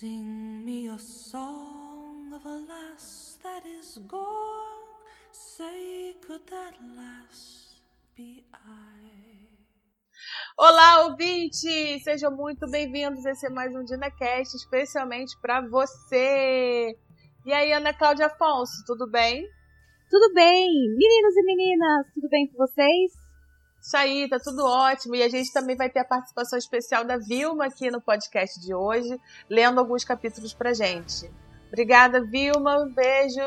Sing me a song of a lass that is gone. Say, could that lass be I? Olá, ouvinte! Sejam muito bem-vindos. Esse é mais um DinaCast, especialmente para você. E aí, Ana Cláudia Afonso, tudo bem? Tudo bem, meninos e meninas, tudo bem com vocês? Isso aí, tá tudo ótimo. E a gente também vai ter a participação especial da Vilma aqui no podcast de hoje, lendo alguns capítulos pra gente. Obrigada, Vilma. Um beijo.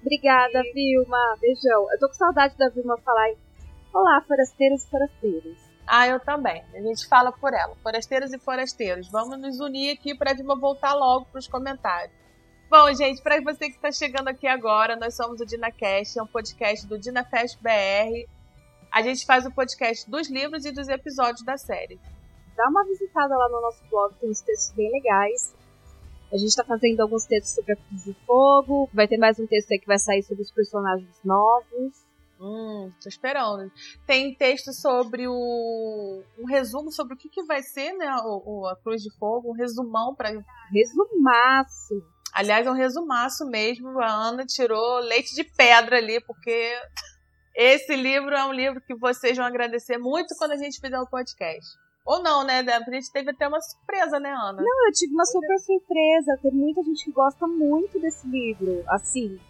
Obrigada, Vilma. Beijão. Eu tô com saudade da Vilma falar. Olá, forasteiros e forasteiras. Ah, eu também. A gente fala por ela. Forasteiros e forasteiros. Vamos nos unir aqui pra Vilma voltar logo pros comentários. Bom, gente, para você que está chegando aqui agora, nós somos o DinaCast, é um podcast do DinaFest BR. A gente faz o podcast dos livros e dos episódios da série. Dá uma visitada lá no nosso blog, tem uns textos bem legais. A gente está fazendo alguns textos sobre a Cruz de Fogo. Vai ter mais um texto aí que vai sair sobre os personagens novos. Hum, tô esperando. Tem texto sobre o. um resumo sobre o que, que vai ser, né? O, o a Cruz de Fogo, um resumão para. Resumaço! Aliás, é um resumaço mesmo. A Ana tirou leite de pedra ali, porque esse livro é um livro que vocês vão agradecer muito quando a gente fizer o podcast. Ou não, né, Débora? A gente teve até uma surpresa, né, Ana? Não, eu tive uma super surpresa. Tem muita gente que gosta muito desse livro. Assim,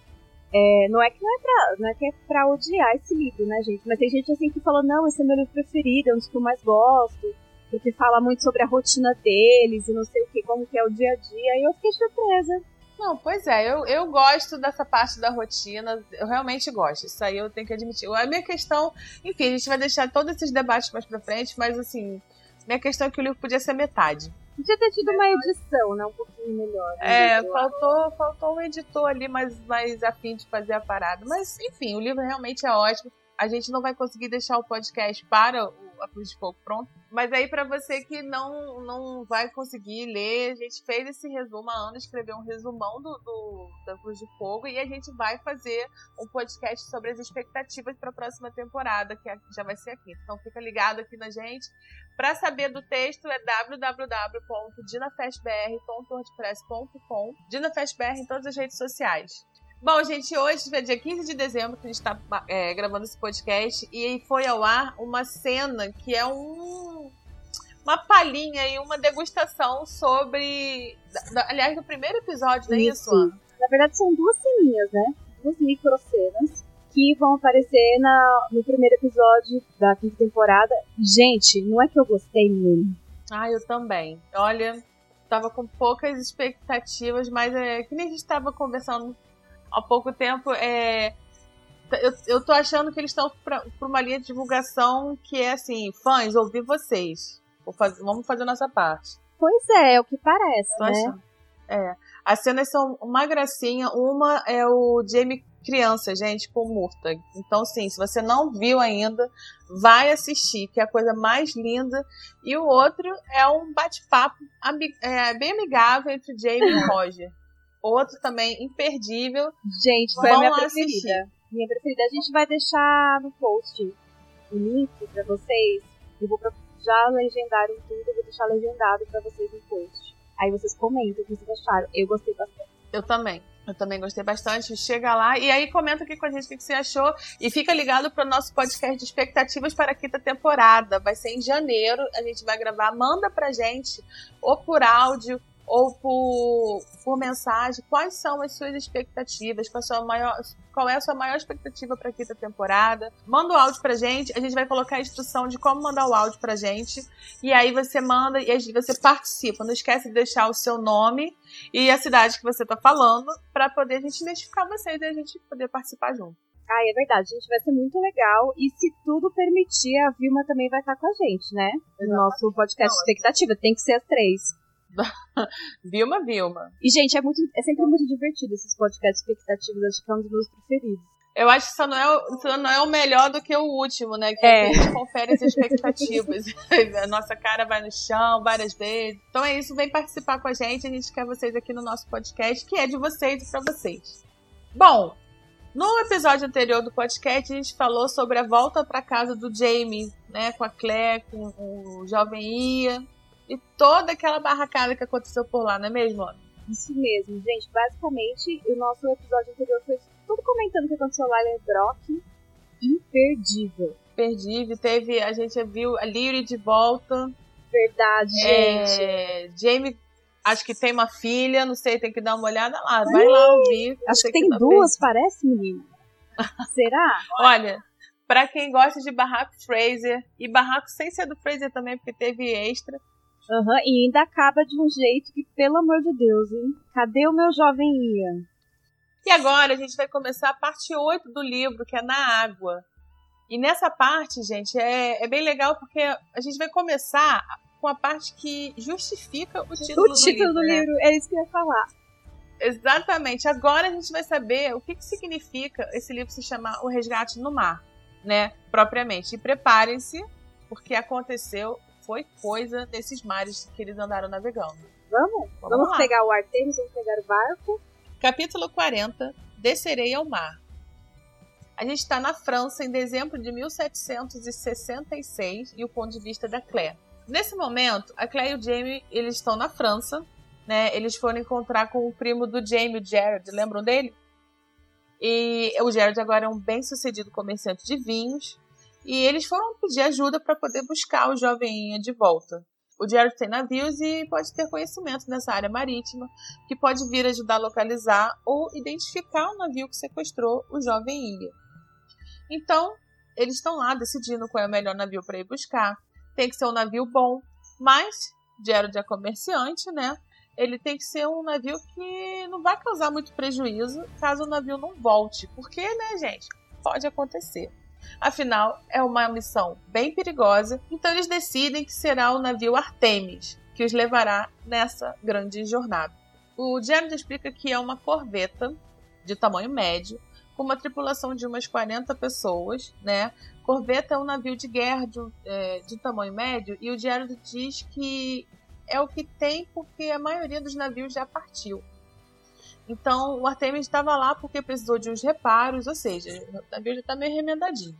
é, não é que não é pra, não é que é pra odiar esse livro, né, gente? Mas tem gente assim que falou, não, esse é meu livro preferido, é um dos que eu mais gosto. Porque fala muito sobre a rotina deles e não sei o que, como que é o dia a dia. E eu fiquei surpresa. Não, pois é, eu, eu gosto dessa parte da rotina, eu realmente gosto, isso aí eu tenho que admitir. A minha questão, enfim, a gente vai deixar todos esses debates mais pra frente, mas assim, minha questão é que o livro podia ser metade. Podia ter tido uma edição, né, um pouquinho melhor. É, faltou, faltou um editor ali mais, mais afim de fazer a parada. Mas, enfim, o livro realmente é ótimo. A gente não vai conseguir deixar o podcast para o a Cruz de Fogo pronto. Mas aí, para você que não, não vai conseguir ler, a gente fez esse resumo. A Ana escreveu um resumão do, do da Cruz de Fogo e a gente vai fazer um podcast sobre as expectativas para a próxima temporada, que já vai ser aqui. Então, fica ligado aqui na gente. Para saber do texto é www.dinafestbr.wordpress.com Dinafestbr em todas as redes sociais. Bom, gente, hoje é dia 15 de dezembro que a gente está é, gravando esse podcast e foi ao ar uma cena que é um, uma palhinha e uma degustação sobre. aliás, do primeiro episódio, não é isso? isso Na verdade, são duas ceninhas, né? Duas microcenas que vão aparecer na, no primeiro episódio da quinta temporada. Gente, não é que eu gostei, menino. Ah, eu também. Olha, tava com poucas expectativas, mas é que nem a gente estava conversando há pouco tempo, é, eu, eu tô achando que eles estão para uma linha de divulgação que é assim, fãs, ouvir vocês. Fazer, vamos fazer nossa parte. Pois é, é o que parece, tô né? Achando. É. As cenas são uma gracinha. Uma é o Jamie criança, gente, com Murta. Então, sim, se você não viu ainda, vai assistir, que é a coisa mais linda. E o outro é um bate-papo é, bem amigável entre Jamie e Roger. Outro também imperdível. Gente, foi a minha preferida. Assistir. Minha preferida. A gente vai deixar no post o link pra vocês. Eu vou já legendaram tudo, vou deixar legendado pra vocês no post. Aí vocês comentam o que vocês acharam. Eu gostei bastante. Eu também. Eu também gostei bastante. Chega lá e aí comenta aqui com a gente o que você achou. E fica ligado para o nosso podcast de expectativas para a quinta temporada. Vai ser em janeiro. A gente vai gravar. Manda pra gente, ou por áudio, ou por, por mensagem, quais são as suas expectativas, qual, sua maior, qual é a sua maior expectativa para a quinta temporada. Manda o áudio pra gente, a gente vai colocar a instrução de como mandar o áudio pra gente, e aí você manda e você participa. Não esquece de deixar o seu nome e a cidade que você tá falando, para poder a gente identificar vocês e a gente poder participar junto. Ah, é verdade, gente, vai ser muito legal. E se tudo permitir, a Vilma também vai estar com a gente, né? No nosso podcast Não, expectativa. Tem que ser as três. Vilma, Vilma. E, gente, é, muito, é sempre muito divertido esses podcasts expectativos. Acho que é um dos meus preferidos. Eu acho que só não é, só não é o melhor do que o último, né? Que é. a gente confere as expectativas. a nossa cara vai no chão várias vezes. Então é isso, vem participar com a gente. A gente quer vocês aqui no nosso podcast, que é de vocês e para vocês. Bom, no episódio anterior do podcast, a gente falou sobre a volta para casa do Jamie, né? Com a Claire, com o jovem Ia. E toda aquela barracada que aconteceu por lá, não é mesmo, Ana? Isso mesmo, gente. Basicamente, o nosso episódio anterior foi tudo comentando o que aconteceu lá em Brock. Imperdível. Imperdível. Teve, a gente viu a Lyrie de volta. Verdade, gente. É, Jamie, acho que tem uma filha, não sei, tem que dar uma olhada lá. Vai lá ouvir. Acho que tem duas, parece, menina. Será? Olha, para quem gosta de Barraco Fraser, e Barraco sem ser do Fraser também, porque teve extra. Uhum, e ainda acaba de um jeito que, pelo amor de Deus, hein? Cadê o meu jovem Ian? E agora a gente vai começar a parte 8 do livro, que é Na Água. E nessa parte, gente, é, é bem legal porque a gente vai começar com a parte que justifica o título, o título do livro. do né? livro, é isso que eu ia falar. Exatamente. Agora a gente vai saber o que, que significa esse livro se chamar O Resgate no Mar, né? Propriamente. E preparem-se, porque aconteceu, foi coisa desses mares que eles andaram navegando. Vamos? Vamos, vamos pegar o Artemis, vamos pegar o barco. Capítulo 40 Descerei ao Mar. A gente está na França em dezembro de 1766 e o ponto de vista da Claire. Nesse momento, a Claire e o Jamie eles estão na França né? Eles foram encontrar com o primo do Jamie, o Jared, lembram dele? E o Jared agora é um bem-sucedido comerciante de vinhos. E eles foram pedir ajuda para poder buscar o jovem de volta. O Jared tem navios e pode ter conhecimento nessa área marítima, que pode vir ajudar a localizar ou identificar o navio que sequestrou o jovem Ia. Então, eles estão lá decidindo qual é o melhor navio para ir buscar. Tem que ser um navio bom, mas Jared é comerciante, né? ele tem que ser um navio que não vai causar muito prejuízo caso o navio não volte. Porque, né, gente? Pode acontecer. Afinal, é uma missão bem perigosa, então eles decidem que será o navio Artemis que os levará nessa grande jornada. O Jared explica que é uma corveta de tamanho médio, com uma tripulação de umas 40 pessoas, né? Corveta é um navio de guerra de, é, de tamanho médio, e o Jared diz que é o que tem porque a maioria dos navios já partiu. Então o Artemis estava lá porque precisou de uns reparos, ou seja, o navio já está meio remendadinho.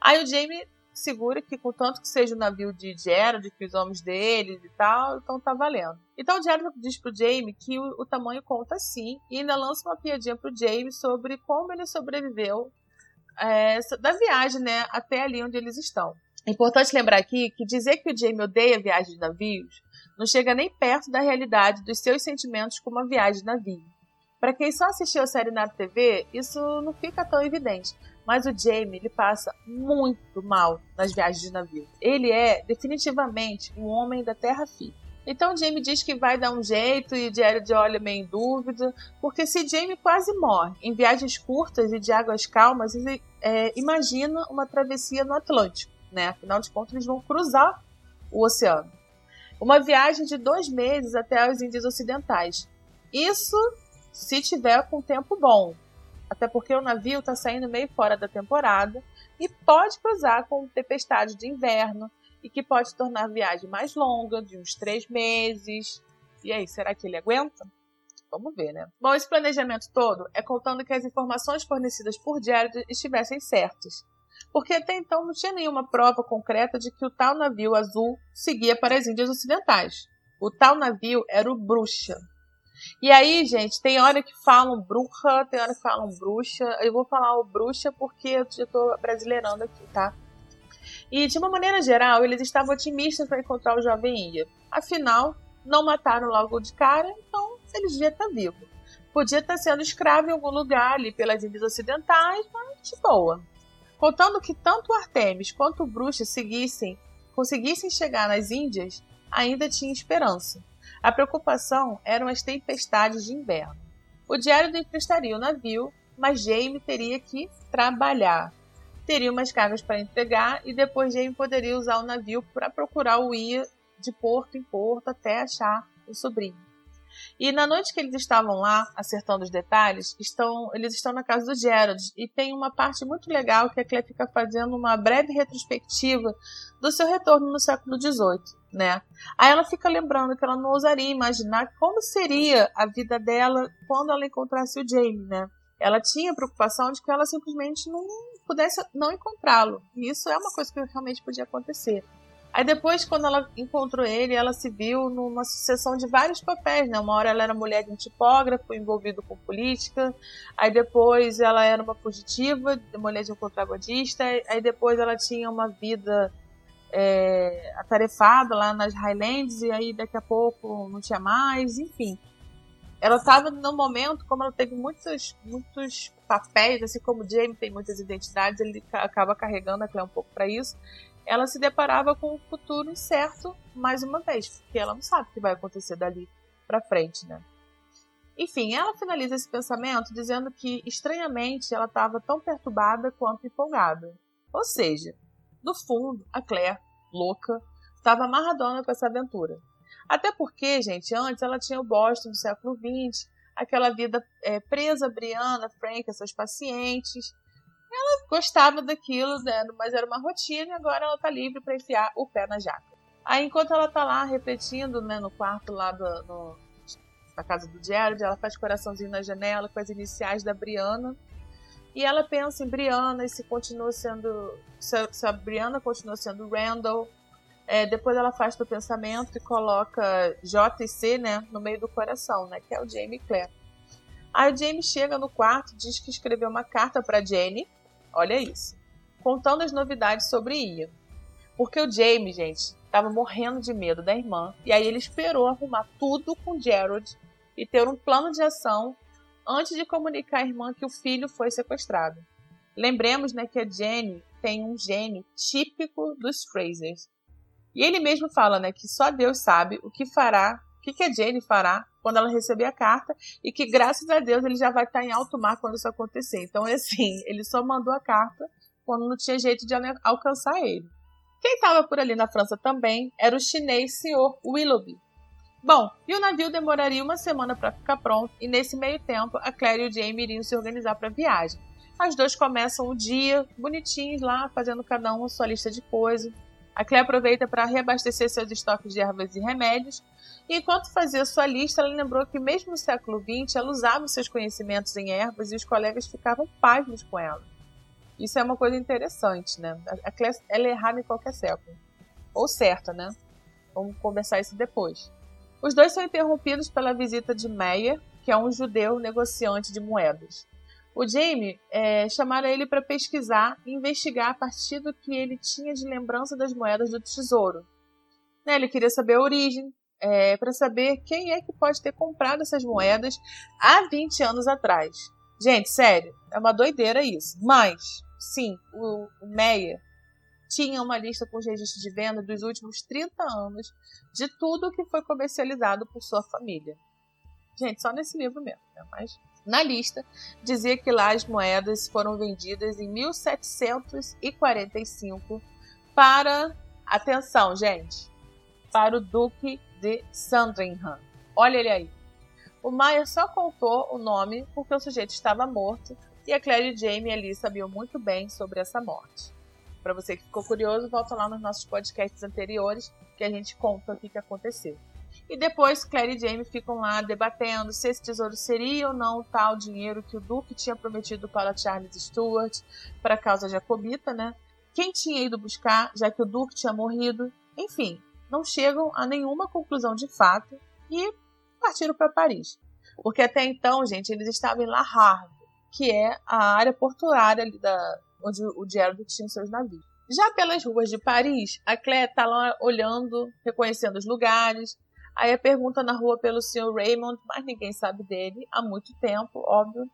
Aí o Jamie segura que, contanto que seja o navio de Gerald, que os homens deles e tal, então tá valendo. Então o Gerald diz pro Jamie que o, o tamanho conta sim, e ainda lança uma piadinha pro Jamie sobre como ele sobreviveu é, da viagem, né, até ali onde eles estão. É importante lembrar aqui que dizer que o Jamie odeia viagens de navios não chega nem perto da realidade dos seus sentimentos com uma viagem de navio. Para quem só assistiu a série na TV, isso não fica tão evidente, mas o Jamie ele passa muito mal nas viagens de navio. Ele é definitivamente um homem da terra firme. Então Jamie diz que vai dar um jeito e Jared olha meio em dúvida, porque se Jamie quase morre em viagens curtas e de águas calmas, ele é, imagina uma travessia no Atlântico, né? Afinal de contas, eles vão cruzar o oceano. Uma viagem de dois meses até as Índias Ocidentais. Isso se tiver com tempo bom, até porque o navio está saindo meio fora da temporada e pode cruzar com tempestade de inverno e que pode tornar a viagem mais longa, de uns três meses. E aí, será que ele aguenta? Vamos ver, né? Bom, esse planejamento todo é contando que as informações fornecidas por Jared estivessem certas porque até então não tinha nenhuma prova concreta de que o tal navio azul seguia para as Índias Ocidentais. O tal navio era o Bruxa. E aí, gente, tem hora que falam bruxa, tem hora que falam bruxa. Eu vou falar o bruxa porque eu estou brasileirando aqui, tá? E de uma maneira geral, eles estavam otimistas para encontrar o jovem Ia. Afinal, não mataram logo de cara, então eles deviam estar vivos. Podia estar sendo escravo em algum lugar ali pelas Índias Ocidentais, mas de boa. Contando que tanto Artemis quanto o Bruxa seguissem, conseguissem chegar nas Índias, ainda tinha esperança. A preocupação eram as tempestades de inverno. O diário não emprestaria o navio, mas Jaime teria que trabalhar. Teria umas cargas para entregar e depois Jaime poderia usar o navio para procurar o Ia de porto em porto até achar o sobrinho. E na noite que eles estavam lá, acertando os detalhes, estão, eles estão na casa do Gerald. E tem uma parte muito legal que a Claire fica fazendo uma breve retrospectiva do seu retorno no século XVIII, né? Aí ela fica lembrando que ela não ousaria imaginar como seria a vida dela quando ela encontrasse o Jamie, né? Ela tinha preocupação de que ela simplesmente não pudesse não encontrá-lo. E isso é uma coisa que realmente podia acontecer. Aí depois, quando ela encontrou ele, ela se viu numa sucessão de vários papéis, né? Uma hora ela era mulher de um tipógrafo envolvido com política, aí depois ela era uma fugitiva, mulher de um contrabandista, aí depois ela tinha uma vida é, lá nas Highlands, e aí daqui a pouco não tinha mais, enfim. Ela estava no momento, como ela teve muitos, muitos papéis, assim como o Jamie tem muitas identidades, ele acaba carregando a Claire um pouco para isso ela se deparava com o futuro incerto mais uma vez, porque ela não sabe o que vai acontecer dali para frente, né? Enfim, ela finaliza esse pensamento dizendo que, estranhamente, ela estava tão perturbada quanto empolgada. Ou seja, no fundo, a Claire, louca, estava amarradona com essa aventura. Até porque, gente, antes ela tinha o Boston do século XX, aquela vida é, presa, Brianna, Frank, seus pacientes, ela gostava daquilo, né? mas era uma rotina e agora ela tá livre para enfiar o pé na jaca. Aí enquanto ela tá lá repetindo, né, no quarto lá do, no, na casa do Jared, ela faz coraçãozinho na janela com as iniciais da Brianna. E ela pensa em Brianna e se continua sendo. Se, se a Brianna continua sendo Randall. É, depois ela faz o pensamento e coloca J e C, né, no meio do coração, né, que é o Jamie Clare. Aí o Jamie chega no quarto, diz que escreveu uma carta para Jenny, Olha isso. Contando as novidades sobre Ian. Porque o Jamie, gente, estava morrendo de medo da irmã. E aí ele esperou arrumar tudo com Gerald e ter um plano de ação antes de comunicar à irmã que o filho foi sequestrado. Lembremos né, que a Jenny tem um gene típico dos Frasers. E ele mesmo fala né, que só Deus sabe o que fará, o que, que a Jenny fará quando ela receber a carta e que graças a Deus ele já vai estar em alto mar quando isso acontecer. Então, é assim, ele só mandou a carta quando não tinha jeito de alcançar ele. Quem estava por ali na França também era o chinês Sr. Willoughby. Bom, e o navio demoraria uma semana para ficar pronto, e nesse meio tempo a Claire e o Jamie iriam se organizar para a viagem. As duas começam o dia bonitinhos lá, fazendo cada um sua lista de coisas. A Claire aproveita para reabastecer seus estoques de ervas e remédios, e enquanto fazia sua lista, ela lembrou que mesmo no século XX ela usava seus conhecimentos em ervas e os colegas ficavam pasmos com ela. Isso é uma coisa interessante, né? A Claire ela é errada em qualquer século. Ou certa, né? Vamos conversar isso depois. Os dois são interrompidos pela visita de Meyer, que é um judeu negociante de moedas. O Jamie é, ele para pesquisar e investigar a partir do que ele tinha de lembrança das moedas do tesouro. Né, ele queria saber a origem, é, para saber quem é que pode ter comprado essas moedas há 20 anos atrás. Gente, sério, é uma doideira isso. Mas, sim, o Meyer tinha uma lista com os registros de venda dos últimos 30 anos de tudo que foi comercializado por sua família. Gente, só nesse livro mesmo, né? Mas na lista dizia que lá as moedas foram vendidas em 1745 para, atenção, gente, para o Duque de Sandringham. Olha ele aí. O Maia só contou o nome porque o sujeito estava morto e a Claire e Jamie ali sabiam muito bem sobre essa morte. Para você que ficou curioso, volta lá nos nossos podcasts anteriores que a gente conta o que, que aconteceu. E depois Claire e Jamie ficam lá debatendo se esse tesouro seria ou não o tal dinheiro que o Duque tinha prometido para Charles Stuart para a causa jacobita, né? Quem tinha ido buscar, já que o Duque tinha morrido. Enfim, não chegam a nenhuma conclusão de fato e partiram para Paris. Porque até então, gente, eles estavam em La Havre, que é a área portuária ali da, onde o Gerald tinha seus navios. Já pelas ruas de Paris, a Claire está lá olhando, reconhecendo os lugares, Aí a pergunta na rua pelo Sr. Raymond, mas ninguém sabe dele há muito tempo, óbvio.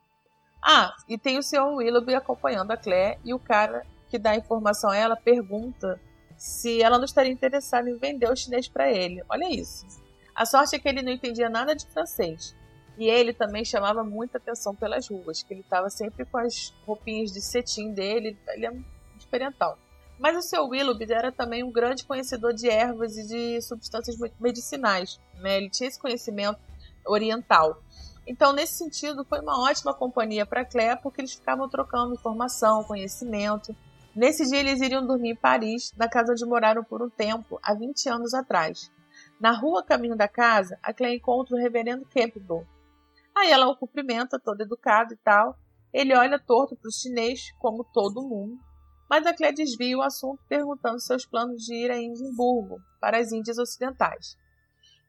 Ah, e tem o Sr. Willoughby acompanhando a Claire e o cara que dá a informação a ela pergunta se ela não estaria interessada em vender o chinês para ele. Olha isso. A sorte é que ele não entendia nada de francês. E ele também chamava muita atenção pelas ruas, que ele estava sempre com as roupinhas de cetim dele, ele é diferentão. Mas o seu Willoughby era também um grande conhecedor de ervas e de substâncias medicinais. Né? Ele tinha esse conhecimento oriental. Então, nesse sentido, foi uma ótima companhia para Claire, porque eles ficavam trocando informação, conhecimento. Nesse dia, eles iriam dormir em Paris, na casa onde moraram por um tempo, há 20 anos atrás. Na rua caminho da casa, a Claire encontra o reverendo Campbell. Aí ela o cumprimenta, todo educado e tal. Ele olha torto para o chinês, como todo mundo, Mas a Claire desvia o assunto perguntando seus planos de ir a Edimburgo, para as Índias Ocidentais.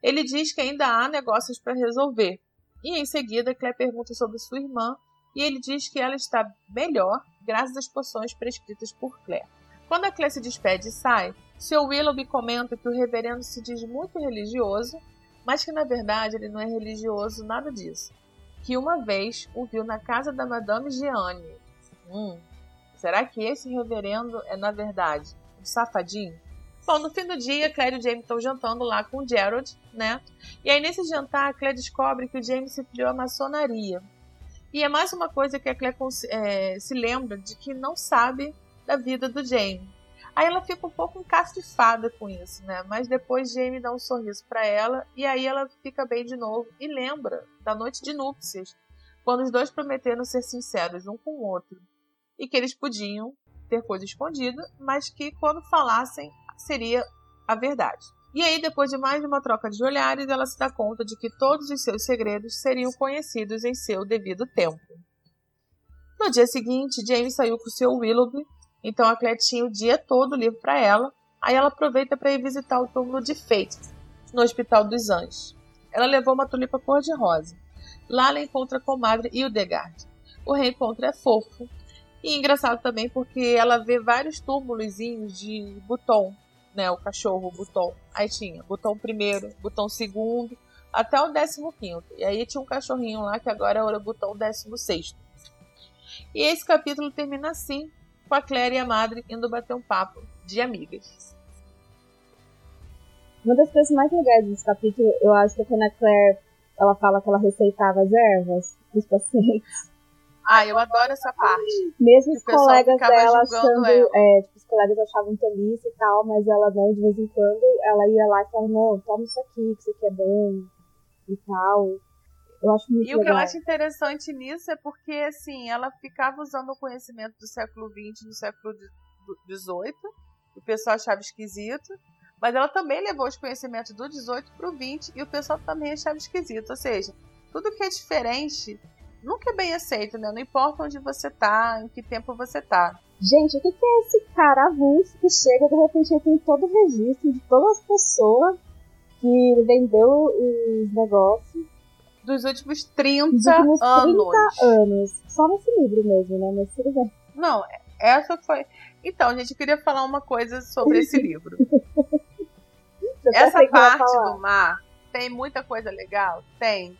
Ele diz que ainda há negócios para resolver, e em seguida Claire pergunta sobre sua irmã e ele diz que ela está melhor graças às poções prescritas por Claire. Quando a Claire se despede e sai, seu Willoughby comenta que o reverendo se diz muito religioso, mas que na verdade ele não é religioso nada disso. Que uma vez o viu na casa da Madame Jeanne. Hum, será que esse reverendo é na verdade um safadinho? Bom, no fim do dia, Claire e o James estão jantando lá com o Gerald, né? E aí, nesse jantar, a Claire descobre que o James se filiou à maçonaria. E é mais uma coisa que a Claire é, se lembra de que não sabe da vida do James. Aí ela fica um pouco encastifada com isso, né? Mas depois Jamie dá um sorriso para ela e aí ela fica bem de novo e lembra da noite de núpcias, quando os dois prometeram ser sinceros um com o outro e que eles podiam ter coisa escondida, mas que quando falassem seria a verdade. E aí, depois de mais de uma troca de olhares, ela se dá conta de que todos os seus segredos seriam conhecidos em seu devido tempo. No dia seguinte, James saiu com seu Willoughby então a Claire tinha o dia todo livre para ela. Aí ela aproveita para ir visitar o túmulo de Faith, no Hospital dos Anjos. Ela levou uma tulipa cor-de-rosa. Lá ela encontra a comadre Hildegard. O reencontro é fofo. E engraçado também porque ela vê vários túmulos de Buton, né? O cachorro Buton. Aí tinha Buton primeiro, Buton segundo, até o décimo quinto. E aí tinha um cachorrinho lá que agora é o Buton décimo sexto. E esse capítulo termina assim, com a Claire e a Madre indo bater um papo de amigas. Uma das coisas mais legais desse capítulo, eu acho que é quando a Claire ela fala que ela receitava as ervas dos pacientes. Ah, eu adoro essa parte. Mesmo os colegas dela achando. Ela. É, tipo, os colegas achavam tolice e tal, mas ela não, de vez em quando, ela ia lá e falava, não, toma isso aqui, que isso aqui é bom e tal. Eu acho muito E legal. o que eu acho interessante nisso é porque, assim, ela ficava usando o conhecimento do século XX no século XVIII, o pessoal achava esquisito, mas ela também levou os conhecimentos do XVIII para o XX e o pessoal também achava esquisito. Ou seja, tudo que é diferente nunca é bem aceito, né? Não importa onde você tá, em que tempo você tá. Gente, o que é esse cara avulso que chega de repente tem todo o registro de todas as pessoas que vendeu os negócios dos últimos 30 dos últimos 30 anos. anos. Só nesse livro mesmo, né? Mas tudo bem. Não, essa foi. Então, gente, eu queria falar uma coisa sobre esse livro. essa parte do mar tem muita coisa legal? Tem.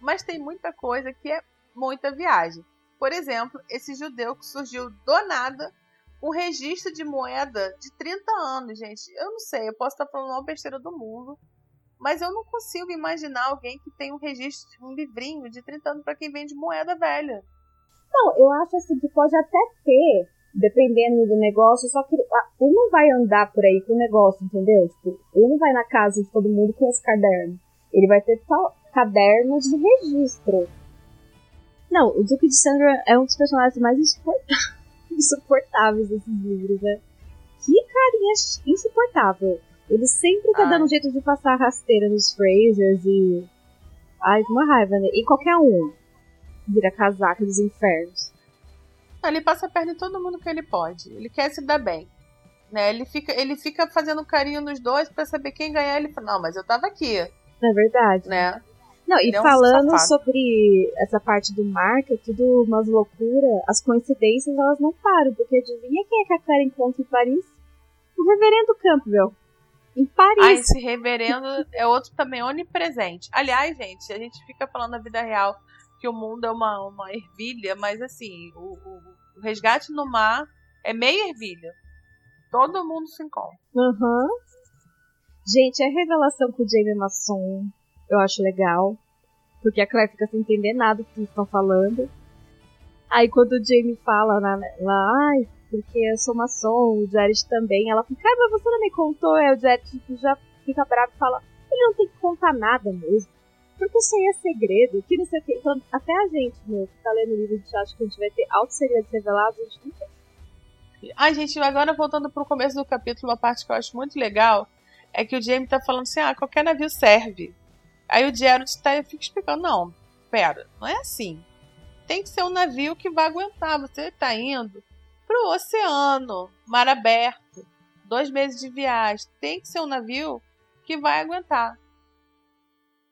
Mas tem muita coisa que é muita viagem. Por exemplo, esse judeu que surgiu do nada um registro de moeda de 30 anos, gente. Eu não sei, eu posso estar falando uma besteira do mundo. Mas eu não consigo imaginar alguém que tem um registro, um livrinho de 30 anos para quem vende moeda velha. Não, eu acho assim que pode até ter, dependendo do negócio, só que ah, ele não vai andar por aí com o negócio, entendeu? Tipo, ele não vai na casa de todo mundo com esse caderno. Ele vai ter só cadernos de registro. Não, o Duque de Sandra é um dos personagens mais insuportáveis desses livros, né? Que carinha insuportável. Ele sempre tá Ai. dando um jeito de passar rasteira nos Frasers e. Ai, uma raiva, né? E qualquer um vira casaca dos infernos. Ele passa a perna em todo mundo que ele pode. Ele quer se dar bem. Né? Ele, fica, ele fica fazendo carinho nos dois para saber quem ganhar. Ele fala, não, mas eu tava aqui. É verdade. Né? Não, e é um falando safado. sobre essa parte do mar, que é tudo umas loucuras, as coincidências elas não param, porque adivinha quem é que a Clara encontra em Paris? O reverendo Campbell. Em Paris. Ah, esse reverendo é outro também onipresente. Aliás, gente, a gente fica falando na vida real que o mundo é uma, uma ervilha, mas assim, o, o, o resgate no mar é meia ervilha. Todo mundo se encontra. Uhum. Gente, a revelação com o Jamie Masson eu acho legal. Porque a Claire fica sem entender nada do que estão falando. Aí quando o Jamie fala lá, lá ai, porque eu sou maçom, o Jared também. Ela fica, ah, mas você não me contou. Aí o Jared tipo, já fica bravo e fala, ele não tem que contar nada mesmo. Porque isso aí é segredo, que não sei o. Então, até a gente, meu, que tá lendo o livro, a gente acha que a gente vai ter altos segredos revelados, a gente não tem. Ai, gente, agora voltando pro começo do capítulo, uma parte que eu acho muito legal é que o Jamie tá falando assim: ah, qualquer navio serve. Aí o Jared tá, eu fico explicando: não, pera, não é assim. Tem que ser um navio que vai aguentar. Você tá indo pro oceano, mar aberto, dois meses de viagem. Tem que ser um navio que vai aguentar.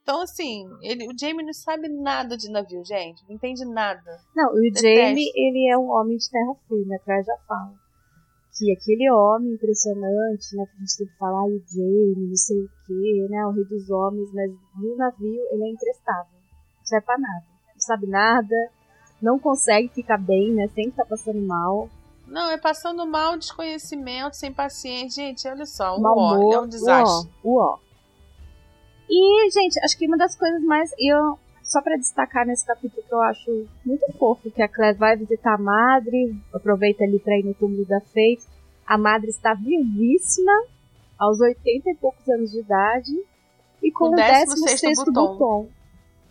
Então, assim, ele, o Jamie não sabe nada de navio, gente. Não entende nada. Não, o. Jamie, ele é um homem de terra firme, a Claire já fala. Que aquele homem impressionante, né, que a gente sempre fala, ai, o Jamie, não sei o quê, né, o rei dos homens, mas no navio ele é imprestável. Não serve pra nada. Não sabe nada, não consegue ficar bem, né, sempre tá passando mal. Não, é passando mal, desconhecimento, sem paciência. Gente, olha só, o ó, é um desastre. O ó, o ó. E, gente, acho que uma das coisas mais. Eu, só pra destacar nesse capítulo que eu acho muito fofo, que a Claire vai visitar a madre, aproveita ali pra ir no túmulo da Faith. A madre está vivíssima, aos 80 e poucos anos de idade, e com o 16º 16 botão. botão.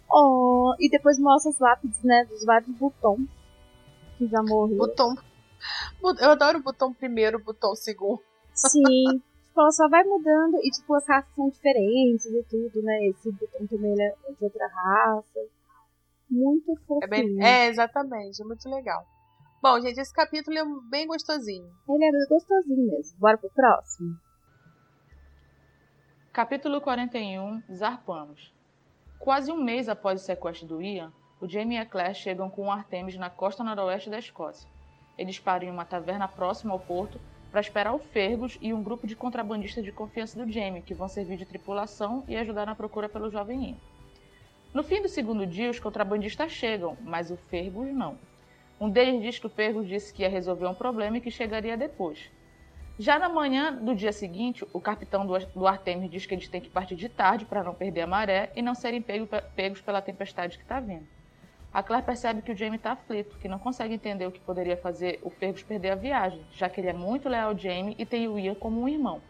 Oh, e depois mostra as lápides, né, dos vários botões que já morreram. Botão. Eu adoro o botão primeiro, o botão segundo. Sim. tipo, ela só vai mudando e, tipo, as raças são diferentes e tudo, né? Esse botão também é de outra raça. Muito fofinho. É, bem, é, exatamente, é muito legal. Bom, gente, esse capítulo é bem gostosinho. Ele é gostosinho mesmo. Bora pro próximo? Capítulo 41 Zarpamos Quase um mês após o sequestro do Ian, o Jamie e a Claire chegam com o Artemis na costa noroeste da Escócia. Eles param em uma taverna próxima ao porto para esperar o Fergus e um grupo de contrabandistas de confiança do Jamie, que vão servir de tripulação e ajudar na procura pelo jovem Ian. No fim do segundo dia, os contrabandistas chegam, mas o Fergus não. Um deles diz que o Fergus disse que ia resolver um problema e que chegaria depois. Já na manhã do dia seguinte, o capitão do, Artemis diz que eles têm que partir de tarde para não perder a maré e não serem pego- pegos pela tempestade que está vindo. A Claire percebe que o Jamie está aflito, que não consegue entender o que poderia fazer o Fergus perder a viagem, já que ele é muito leal ao Jamie e tem o Ian como um irmão.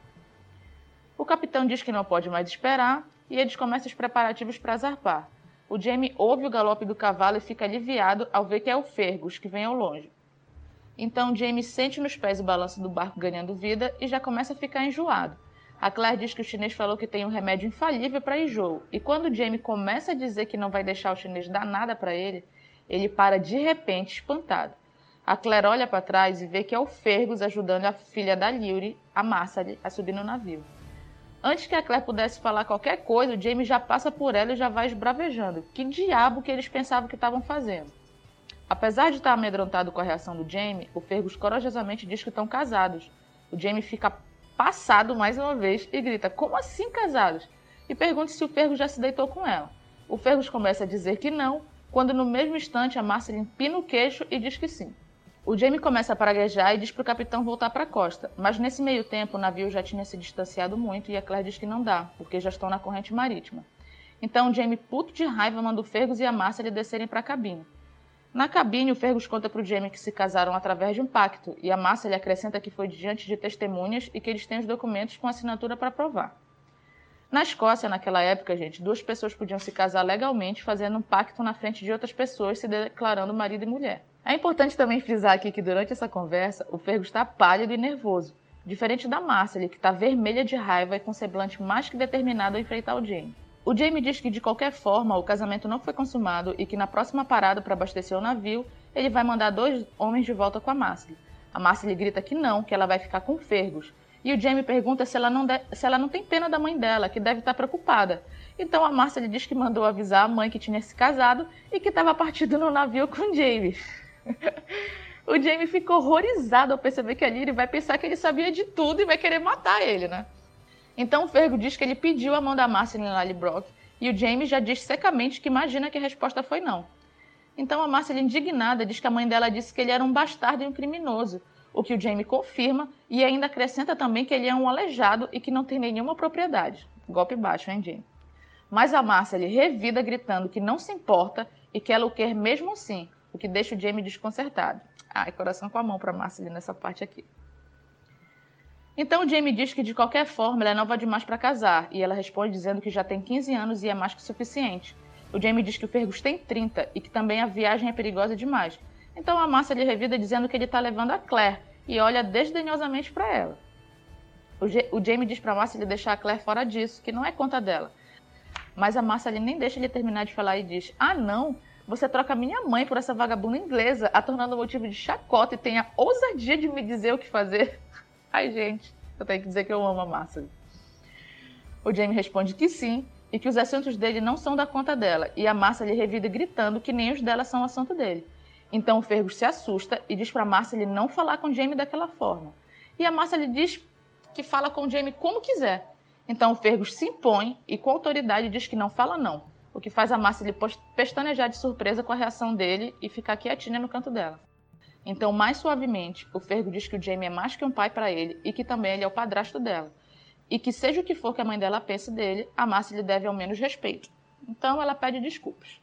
O capitão diz que não pode mais esperar e eles começam os preparativos para zarpar. O Jamie ouve o galope do cavalo e fica aliviado ao ver que é o Fergus que vem ao longe. Então Jamie sente nos pés o balanço do barco ganhando vida e já começa a ficar enjoado. A Claire diz que o chinês falou que tem um remédio infalível para enjoo, e quando Jamie começa a dizer que não vai deixar o chinês dar nada para ele, ele para de repente espantado. A Claire olha para trás e vê que é o Fergus ajudando a filha da Lyuri, a Marcely, a subir no navio. Antes que a Claire pudesse falar qualquer coisa, o Jamie já passa por ela e já vai esbravejando. Que diabo que eles pensavam que estavam fazendo? Apesar de estar amedrontado com a reação do Jamie, o Fergus corajosamente diz que estão casados. O Jamie fica passado mais uma vez e grita: Como assim casados? E pergunta se o Fergus já se deitou com ela. O Fergus começa a dizer que não, quando no mesmo instante a Marcel empina o queixo e diz que sim. O Jamie começa a praguejar e diz para o capitão voltar para a costa, mas nesse meio tempo o navio já tinha se distanciado muito e a Claire diz que não dá, porque já estão na corrente marítima. Então o Jamie, puto de raiva, manda o Fergus e a Marcel descerem para a cabine. Na cabine, o Fergus conta para o Jamie que se casaram através de um pacto, e a Marcel acrescenta que foi diante de testemunhas e que eles têm os documentos com assinatura para provar. Na Escócia, naquela época, gente, duas pessoas podiam se casar legalmente fazendo um pacto na frente de outras pessoas, se declarando marido e mulher. É importante também frisar aqui que durante essa conversa, o Fergus está pálido e nervoso, diferente da Marcel, que está vermelha de raiva e com semblante mais que determinado a enfrentar o Jamie. O Jamie diz que de qualquer forma o casamento não foi consumado e que na próxima parada para abastecer o navio, ele vai mandar dois homens de volta com a Marcel. A Marcel grita que não, que ela vai ficar com Fergus. E o Jamie pergunta se ela, não de- se ela não tem pena da mãe dela, que deve estar preocupada. Então a Marcel diz que mandou avisar a mãe que tinha se casado e que estava partido no navio com o Jamie. o Jamie ficou horrorizado ao perceber que a Lyri vai pensar que ele sabia de tudo e vai querer matar ele, né? Então o Fergo diz que ele pediu a mão da Marcel em Lallybrook e o Jamie já diz secamente que imagina que a resposta foi não. Então a Marcel, indignada, diz que a mãe dela disse que ele era um bastardo e um criminoso, o que o Jamie confirma e ainda acrescenta também que ele é um aleijado e que não tem nenhuma propriedade. Golpe baixo, hein, Jamie? Mas a Marcel revida gritando que não se importa e que ela o quer mesmo assim, o que deixa o Jamie desconcertado. Ai, coração com a mão para Marcel nessa parte aqui. Então Jamie diz que de qualquer forma ela é nova demais para casar, e ela responde dizendo que já tem 15 anos e é mais que suficiente. O Jamie diz que o Fergus tem 30 e que também a viagem é perigosa demais. Então a Marcia lhe revida dizendo que ele está levando a Claire e olha desdenhosamente para ela. O, o Jamie diz para a Marcia deixar a Claire fora disso, que não é conta dela. Mas a Marcia nem deixa ele terminar de falar e diz: Ah, não, Você troca minha mãe por essa vagabunda inglesa, a tornando motivo de chacota e tem a ousadia de me dizer o que fazer? Ai, gente, eu tenho que dizer que eu amo a Marcel. O Jamie responde que sim, e que os assuntos dele não são da conta dela, e a Márcia lhe revida gritando que nem os dela são assunto dele. Então o Fergus se assusta e diz para Márcia ele não falar com Jamie daquela forma. E a Márcia lhe diz que fala com Jamie como quiser. Então o Fergus se impõe e com autoridade diz que não fala não, o que faz a Márcia lhe pestanejar de surpresa com a reação dele e ficar quietinha no canto dela. Então, mais suavemente, o Fergus diz que o Jamie é mais que um pai para ele e que também ele é o padrasto dela, e que seja o que for que a mãe dela pense dele, a Márcia lhe deve ao menos respeito. Então ela pede desculpas.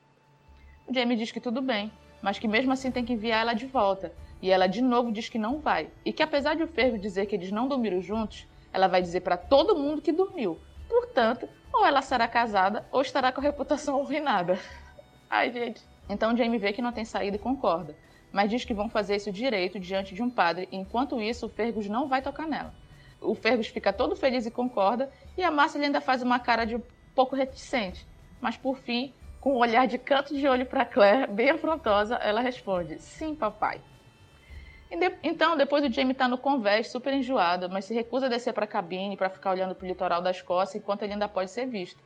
O Jamie diz que tudo bem, mas que mesmo assim tem que enviar ela de volta. E ela de novo diz que não vai. E que apesar de o Fergo dizer que eles não dormiram juntos, ela vai dizer para todo mundo que dormiu. Portanto, ou ela será casada ou estará com a reputação arruinada. Ai, gente. Então Jamie vê que não tem saída e concorda, mas diz que vão fazer isso direito diante de um padre, enquanto isso o Fergus não vai tocar nela o Fergus fica todo feliz e concorda, e a Márcia ainda faz uma cara de um pouco reticente. Mas por fim, com um olhar de canto de olho para Claire, bem afrontosa, ela responde: Sim, papai. Então, depois o Jamie está no convés, super enjoado, mas se recusa a descer para a cabine para ficar olhando para o litoral da Escócia enquanto ele ainda pode ser visto.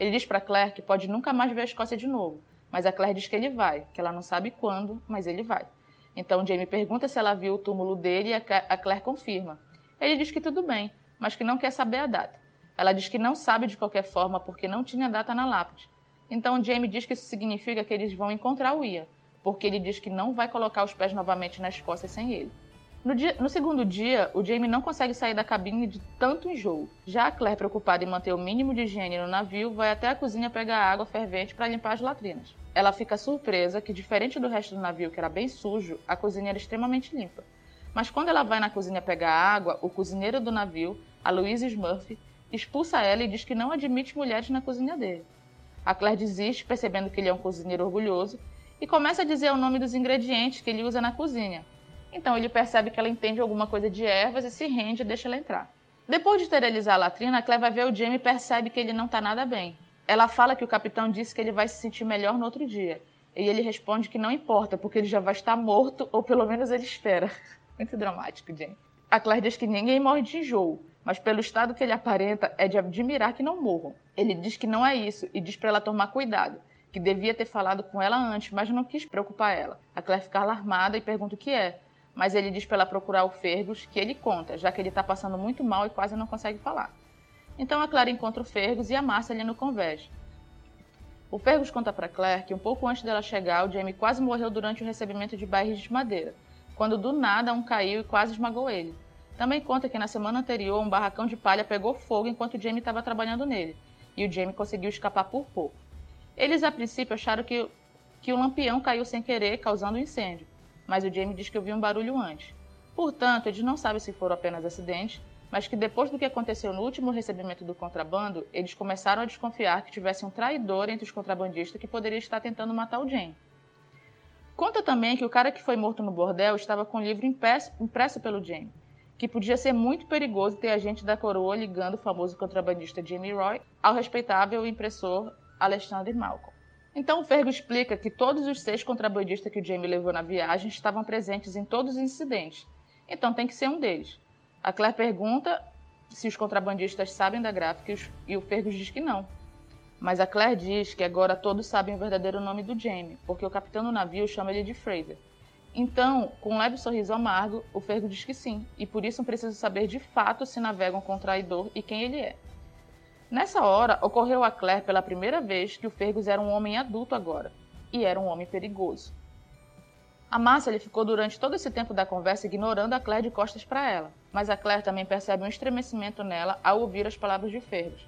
Ele diz para Claire que pode nunca mais ver a Escócia de novo, mas a Claire diz que ele vai, que ela não sabe quando, mas ele vai. Então Jamie pergunta se ela viu o túmulo dele e a Claire confirma. Ele diz que tudo bem, mas que não quer saber a data. Ela diz que não sabe de qualquer forma porque não tinha data na lápide. Então Jamie diz que isso significa que eles vão encontrar o Ian, porque ele diz que não vai colocar os pés novamente na Escócia sem ele. No, dia, no, segundo dia, o Jamie não consegue sair da cabine de tanto enjoo. Já a Claire, preocupada em manter o mínimo de higiene no navio, vai até a cozinha pegar água fervente para limpar as latrinas. Ela fica surpresa que, diferente do resto do navio, que era bem sujo, a cozinha era extremamente limpa. Mas quando ela vai na cozinha pegar água, o cozinheiro do navio, a Louise Smurf, expulsa ela e diz que não admite mulheres na cozinha dele. A Claire desiste, percebendo que ele é um cozinheiro orgulhoso, e começa a dizer o nome dos ingredientes que ele usa na cozinha. Então ele percebe que ela entende alguma coisa de ervas e se rende e deixa ela entrar. Depois de esterilizar a latrina, a Claire vai ver o Jamie e percebe que ele não está nada bem. Ela fala que o capitão disse que ele vai se sentir melhor no outro dia. E ele responde que não importa, porque ele já vai estar morto, ou pelo menos ele espera. Muito dramático, gente. A Claire diz que ninguém morre de enjoo, mas pelo estado que ele aparenta, é de admirar que não morram. Ele diz que não é isso e diz para ela tomar cuidado, que devia ter falado com ela antes, mas não quis preocupar ela. A Claire fica alarmada e pergunta o que é, mas ele diz para ela procurar o Fergus, que ele conta, já que ele está passando muito mal e quase não consegue falar. Então a Claire encontra o Fergus e a Márcia ali no convés. O Fergus conta para Claire que um pouco antes dela chegar, o Jamie quase morreu durante o recebimento de barris de madeira quando do nada um caiu e quase esmagou ele. Também conta que na semana anterior um barracão de palha pegou fogo enquanto Jamie estava trabalhando nele, e o Jamie conseguiu escapar por pouco. Eles a princípio acharam que, que o lampião caiu sem querer, causando um incêndio, mas o Jamie diz que ouviu um barulho antes. Portanto, eles não sabem se foram apenas acidentes, mas que depois do que aconteceu no último recebimento do contrabando, eles começaram a desconfiar que tivesse um traidor entre os contrabandistas que poderia estar tentando matar o Jamie. Conta também que o cara que foi morto no bordel estava com o livro impresso, pelo Jamie, que podia ser muito perigoso ter a gente da coroa ligando o famoso contrabandista Jamie Roy ao respeitável impressor Alexander Malcolm. Então o Fergo explica que todos os seis contrabandistas que o Jamie levou na viagem estavam presentes em todos os incidentes, então tem que ser um deles. A Claire pergunta se os contrabandistas sabem da gráfica e o Fergus diz que não, mas a Claire diz que agora todos sabem o verdadeiro nome do Jamie, porque o capitão do navio chama ele de Fraser. Então, com um leve sorriso amargo, o Fergo diz que sim, e por isso preciso saber de fato se navegam com o traidor e quem ele é. Nessa hora, ocorreu a Claire pela primeira vez que o Fergus era um homem adulto agora, e era um homem perigoso. A Márcia ficou durante todo esse tempo da conversa ignorando a Claire de costas para ela, mas a Claire também percebe um estremecimento nela ao ouvir as palavras de Fergus.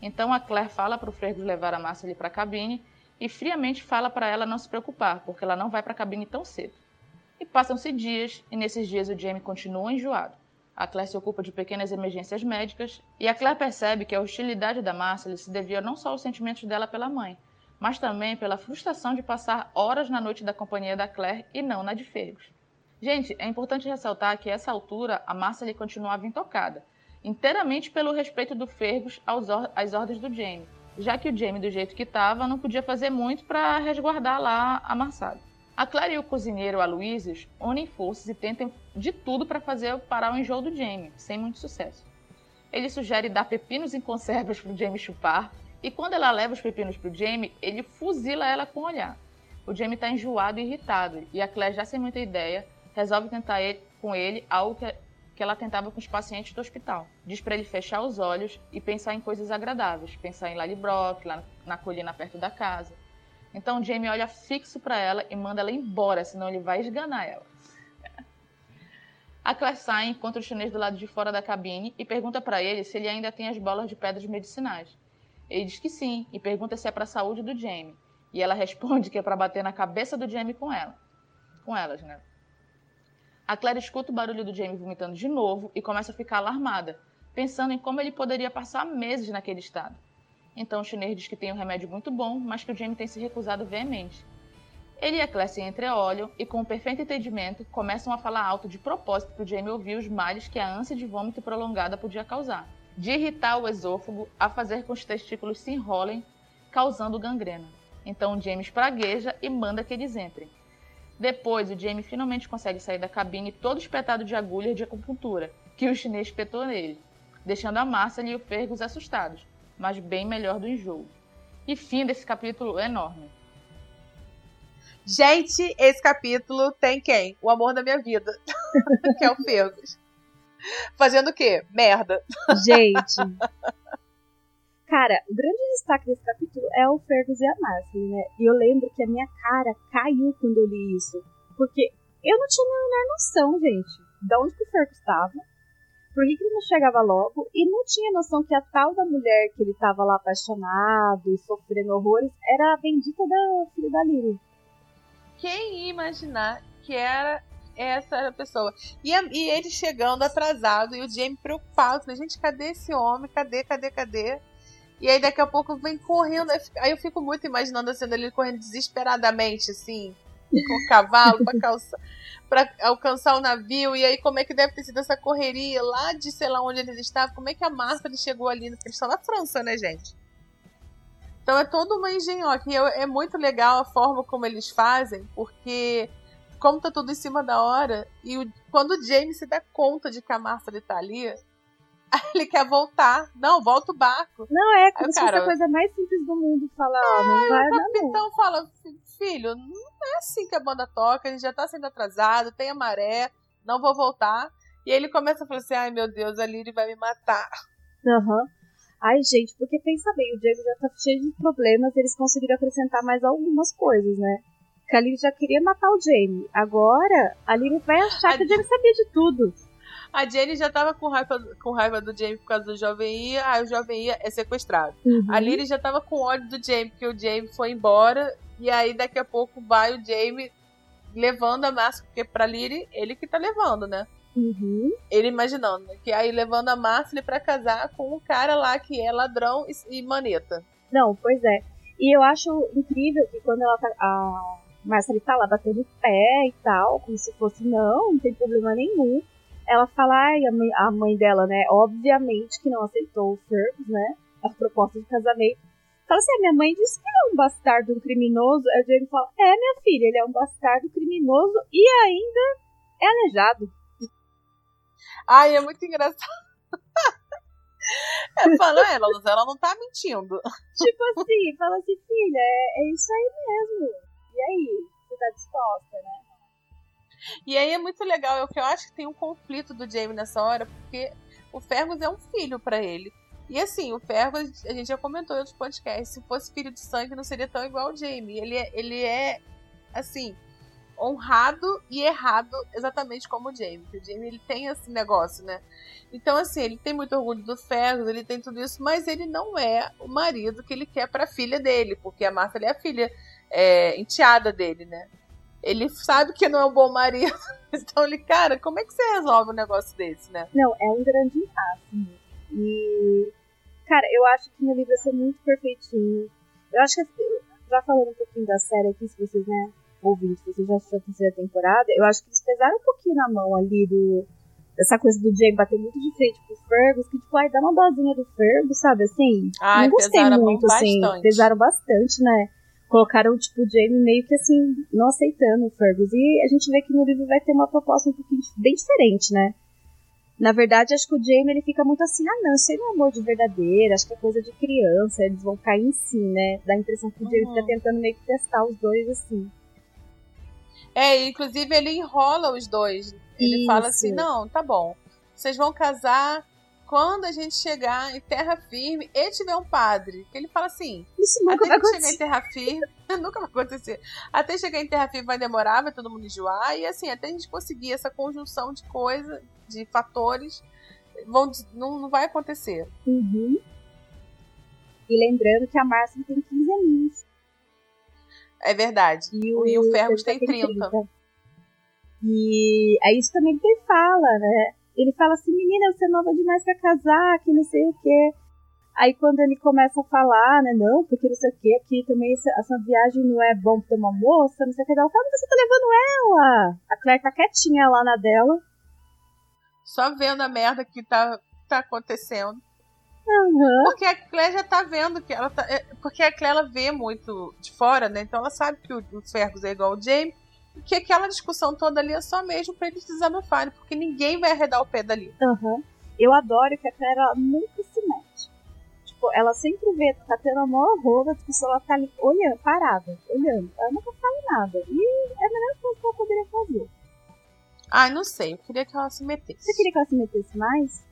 Então a Claire fala para o Fergus levar a Márcia ali para a cabine e friamente fala para ela não se preocupar, porque ela não vai para a cabine tão cedo. E passam-se dias, e nesses dias o Jamie continua enjoado. A Claire se ocupa de pequenas emergências médicas, e a Claire percebe que a hostilidade da Márcia se devia não só aos sentimentos dela pela mãe, mas também pela frustração de passar horas na noite da companhia da Claire e não na de Fergus. Gente, é importante ressaltar que a essa altura a Márcia lhe continuava intocada, inteiramente pelo respeito do Fergus às ordens do Jamie, já que o Jamie, do jeito que estava, não podia fazer muito para resguardar lá a Marsada. A Claire e o cozinheiro Aloysius unem forças e tentam de tudo para fazer parar o enjoo do Jamie, sem muito sucesso. Ele sugere dar pepinos em conservas para o Jamie chupar, e quando ela leva os pepinos para o Jamie, ele fuzila ela com o olhar. O Jamie está enjoado e irritado, e a Claire, já sem muita ideia, resolve tentar ele, com ele algo que, que ela tentava com os pacientes do hospital. Diz para ele fechar os olhos e pensar em coisas agradáveis, pensar em Lally Brock, lá na colina perto da casa. Então o Jamie olha fixo para ela e manda ela embora, senão ele vai esganar ela. A Claire sai, encontra o chinês do lado de fora da cabine e pergunta para ele se ele ainda tem as bolas de pedras medicinais. Ele diz que sim e pergunta se é para a saúde do Jamie. E ela responde que é para bater na cabeça do Jamie com ela. Com elas, né? A Claire escuta o barulho do Jamie vomitando de novo e começa a ficar alarmada, pensando em como ele poderia passar meses naquele estado. Então o chinês diz que tem um remédio muito bom, mas que o Jamie tem se recusado veemente. Ele e a Claire se entreolham e, com um perfeito entendimento, começam a falar alto de propósito para o Jamie ouvir os males que a ânsia de vômito prolongada podia causar. De irritar o esôfago a fazer com que os testículos se enrolem, causando gangrena. Então James pragueja e manda que eles entrem. Depois, o Jamie finalmente consegue sair da cabine todo espetado de agulhas de acupuntura, que o chinês espetou nele, deixando a Marcel e o Fergus assustados, mas bem melhor do enjoo. E fim desse capítulo enorme. Gente, esse capítulo tem quem? O amor da minha vida, que é o Fergus. Fazendo o quê? Merda. Gente. Cara, o grande destaque desse capítulo é o Fergus e a Marcy, né? E eu lembro que a minha cara caiu quando eu li isso. Porque eu não tinha a menor noção, gente, de onde que o Fergus estava. Por que, que ele não chegava logo? E não tinha noção que a tal da mulher que ele estava lá apaixonado e sofrendo horrores era a bendita da filha da Lily quem ia imaginar que era essa pessoa? E, a, e ele chegando atrasado e o Jamie preocupado. Falei, gente, cadê esse homem? Cadê, cadê, cadê? E aí daqui a pouco vem correndo. Aí eu fico muito imaginando a cena dele correndo desesperadamente, assim, com o cavalo pra, calça, pra alcançar o navio. E aí como é que deve ter sido essa correria lá de sei lá onde eles estavam? Como é que a Marta chegou ali? Eles estão na França, né, gente? Então é toda uma engenhoca. E é muito legal a forma como eles fazem, porque como tá tudo em cima da hora, e o, quando o James se dá conta de que a Martha tá ali, ele quer voltar. Não, volta o barco. Não, é como Aí, se fosse a coisa mais simples do mundo falar, é, não vai o capitão não. fala, filho, não é assim que a banda toca, a gente já tá sendo atrasado, tem a maré, não vou voltar. E aí ele começa a falar assim, ai meu Deus, a Lily vai me matar. Aham. Uhum. Ai, gente, porque pensa bem, o Diego já tá cheio de problemas, eles conseguiram acrescentar mais algumas coisas, né? Que a Lily já queria matar o Jamie. Agora, a Lily vai achar a que o Jamie sabia de tudo. A Jenny já tava com raiva, com raiva do Jamie por causa do Jovem Ia, aí o Jovem Ia é sequestrado. Uhum. A Lily já tava com ódio do Jamie, porque o Jamie foi embora, e aí daqui a pouco vai o Jamie levando a máscara, porque pra Lily, ele que tá levando, né? Uhum. Ele imaginando, né? Que aí levando a Marcely para casar com um cara lá que é ladrão e, e, maneta. Não, pois é. E eu acho incrível que quando ela tá, a Marcely tá lá batendo pé e tal, como se fosse, não, não tem problema nenhum. Ela fala, ai, a mãe, a mãe dela, né, obviamente que não aceitou o Fergus, né, a proposta de casamento. Fala assim, a minha mãe disse que ele é um bastardo, um criminoso. Aí o Diego fala, é, minha filha, ele é um bastardo, criminoso e ainda é aleijado. Ai, é muito engraçado. É, fala, ela, ela não tá mentindo. Tipo assim, fala assim, filha, é, é isso aí mesmo. E aí, você tá disposta, né? E aí é muito legal, é que eu acho que tem um conflito do Jamie nessa hora, porque o Fergus é um filho para ele. E assim, o Fergus, a gente já comentou em outros podcasts, se fosse filho de sangue não seria tão igual o Jamie. Ele é, ele é assim, honrado e errado exatamente como o Jamie. o Jamie ele tem esse negócio, né? Então, assim, ele tem muito orgulho do Fergus, ele tem tudo isso, mas ele não é o marido que ele quer para a filha dele, porque a Martha é a filha é, enteada dele, né? Ele sabe que não é um bom marido. Então ele, cara, como é que você resolve um negócio desse, né? Não, é um grande impasse. E, cara, eu acho que no livro vai ser muito perfeitinho. Eu acho que, já falando um pouquinho da série aqui, se vocês, né, ouvintes, você já assistiu a terceira temporada, eu acho que eles pesaram um pouquinho na mão ali do, essa coisa do Jamie bater muito de frente pro Fergus, que, tipo, ai, dá uma dosinha do Fergus, sabe, assim? Ai, não gostei muito, assim. bastante. Pesaram bastante, né? Colocaram, tipo, o Jamie meio que, assim, não aceitando o Fergus. E a gente vê que no livro vai ter uma proposta um pouquinho bem diferente, né? Na verdade, acho que o Jamie ele fica muito assim, ah não, isso aí não é amor de verdadeiro, acho que é coisa de criança, eles vão cair em si, né? Dá a impressão que o Jamie Uhum. fica tentando meio que testar os dois assim. É, inclusive ele enrola os dois. Ele Isso. fala assim: não, tá bom. Vocês vão casar quando a gente chegar em terra firme e tiver um padre. Que ele fala assim: Isso nunca até vai que chegar em acontecer. terra firme, nunca vai acontecer. Até chegar em terra firme vai demorar, vai todo mundo enjoar. E assim, até a gente conseguir essa conjunção de coisas, de fatores, vão, não, não vai acontecer. Uhum. E lembrando que a Márcia tem 15 aninhos. É verdade. E O o, Rio Fergus tem 30. E é isso também que ele fala, né? Ele fala assim, menina, você é nova demais pra casar, que não sei o quê. Aí quando ele começa a falar, né, não, porque não sei o quê, aqui também essa, essa viagem não é bom ter uma moça, não sei o que, ela fala, mas você tá levando ela. A Claire tá quietinha lá na dela. Só vendo a merda que tá, tá acontecendo. Aham. Porque a Claire já tá vendo que ela tá. é, Porque a Claire ela vê muito de fora, né? Então ela sabe que o, o Fergus é igual o Jamie. E que aquela discussão toda ali é só mesmo pra eles desabafarem. Porque ninguém vai arredar o pé dali. Aham. Eu adoro que a Claire ela nunca se mete. Tipo, ela sempre vê, tá tendo a maior roda, tipo, ela tá ali olhando, parada, olhando. Ela nunca fala nada. E é a melhor coisa que ela poderia fazer. Ai, não sei. Eu queria que ela se metesse. Você queria que ela se metesse mais?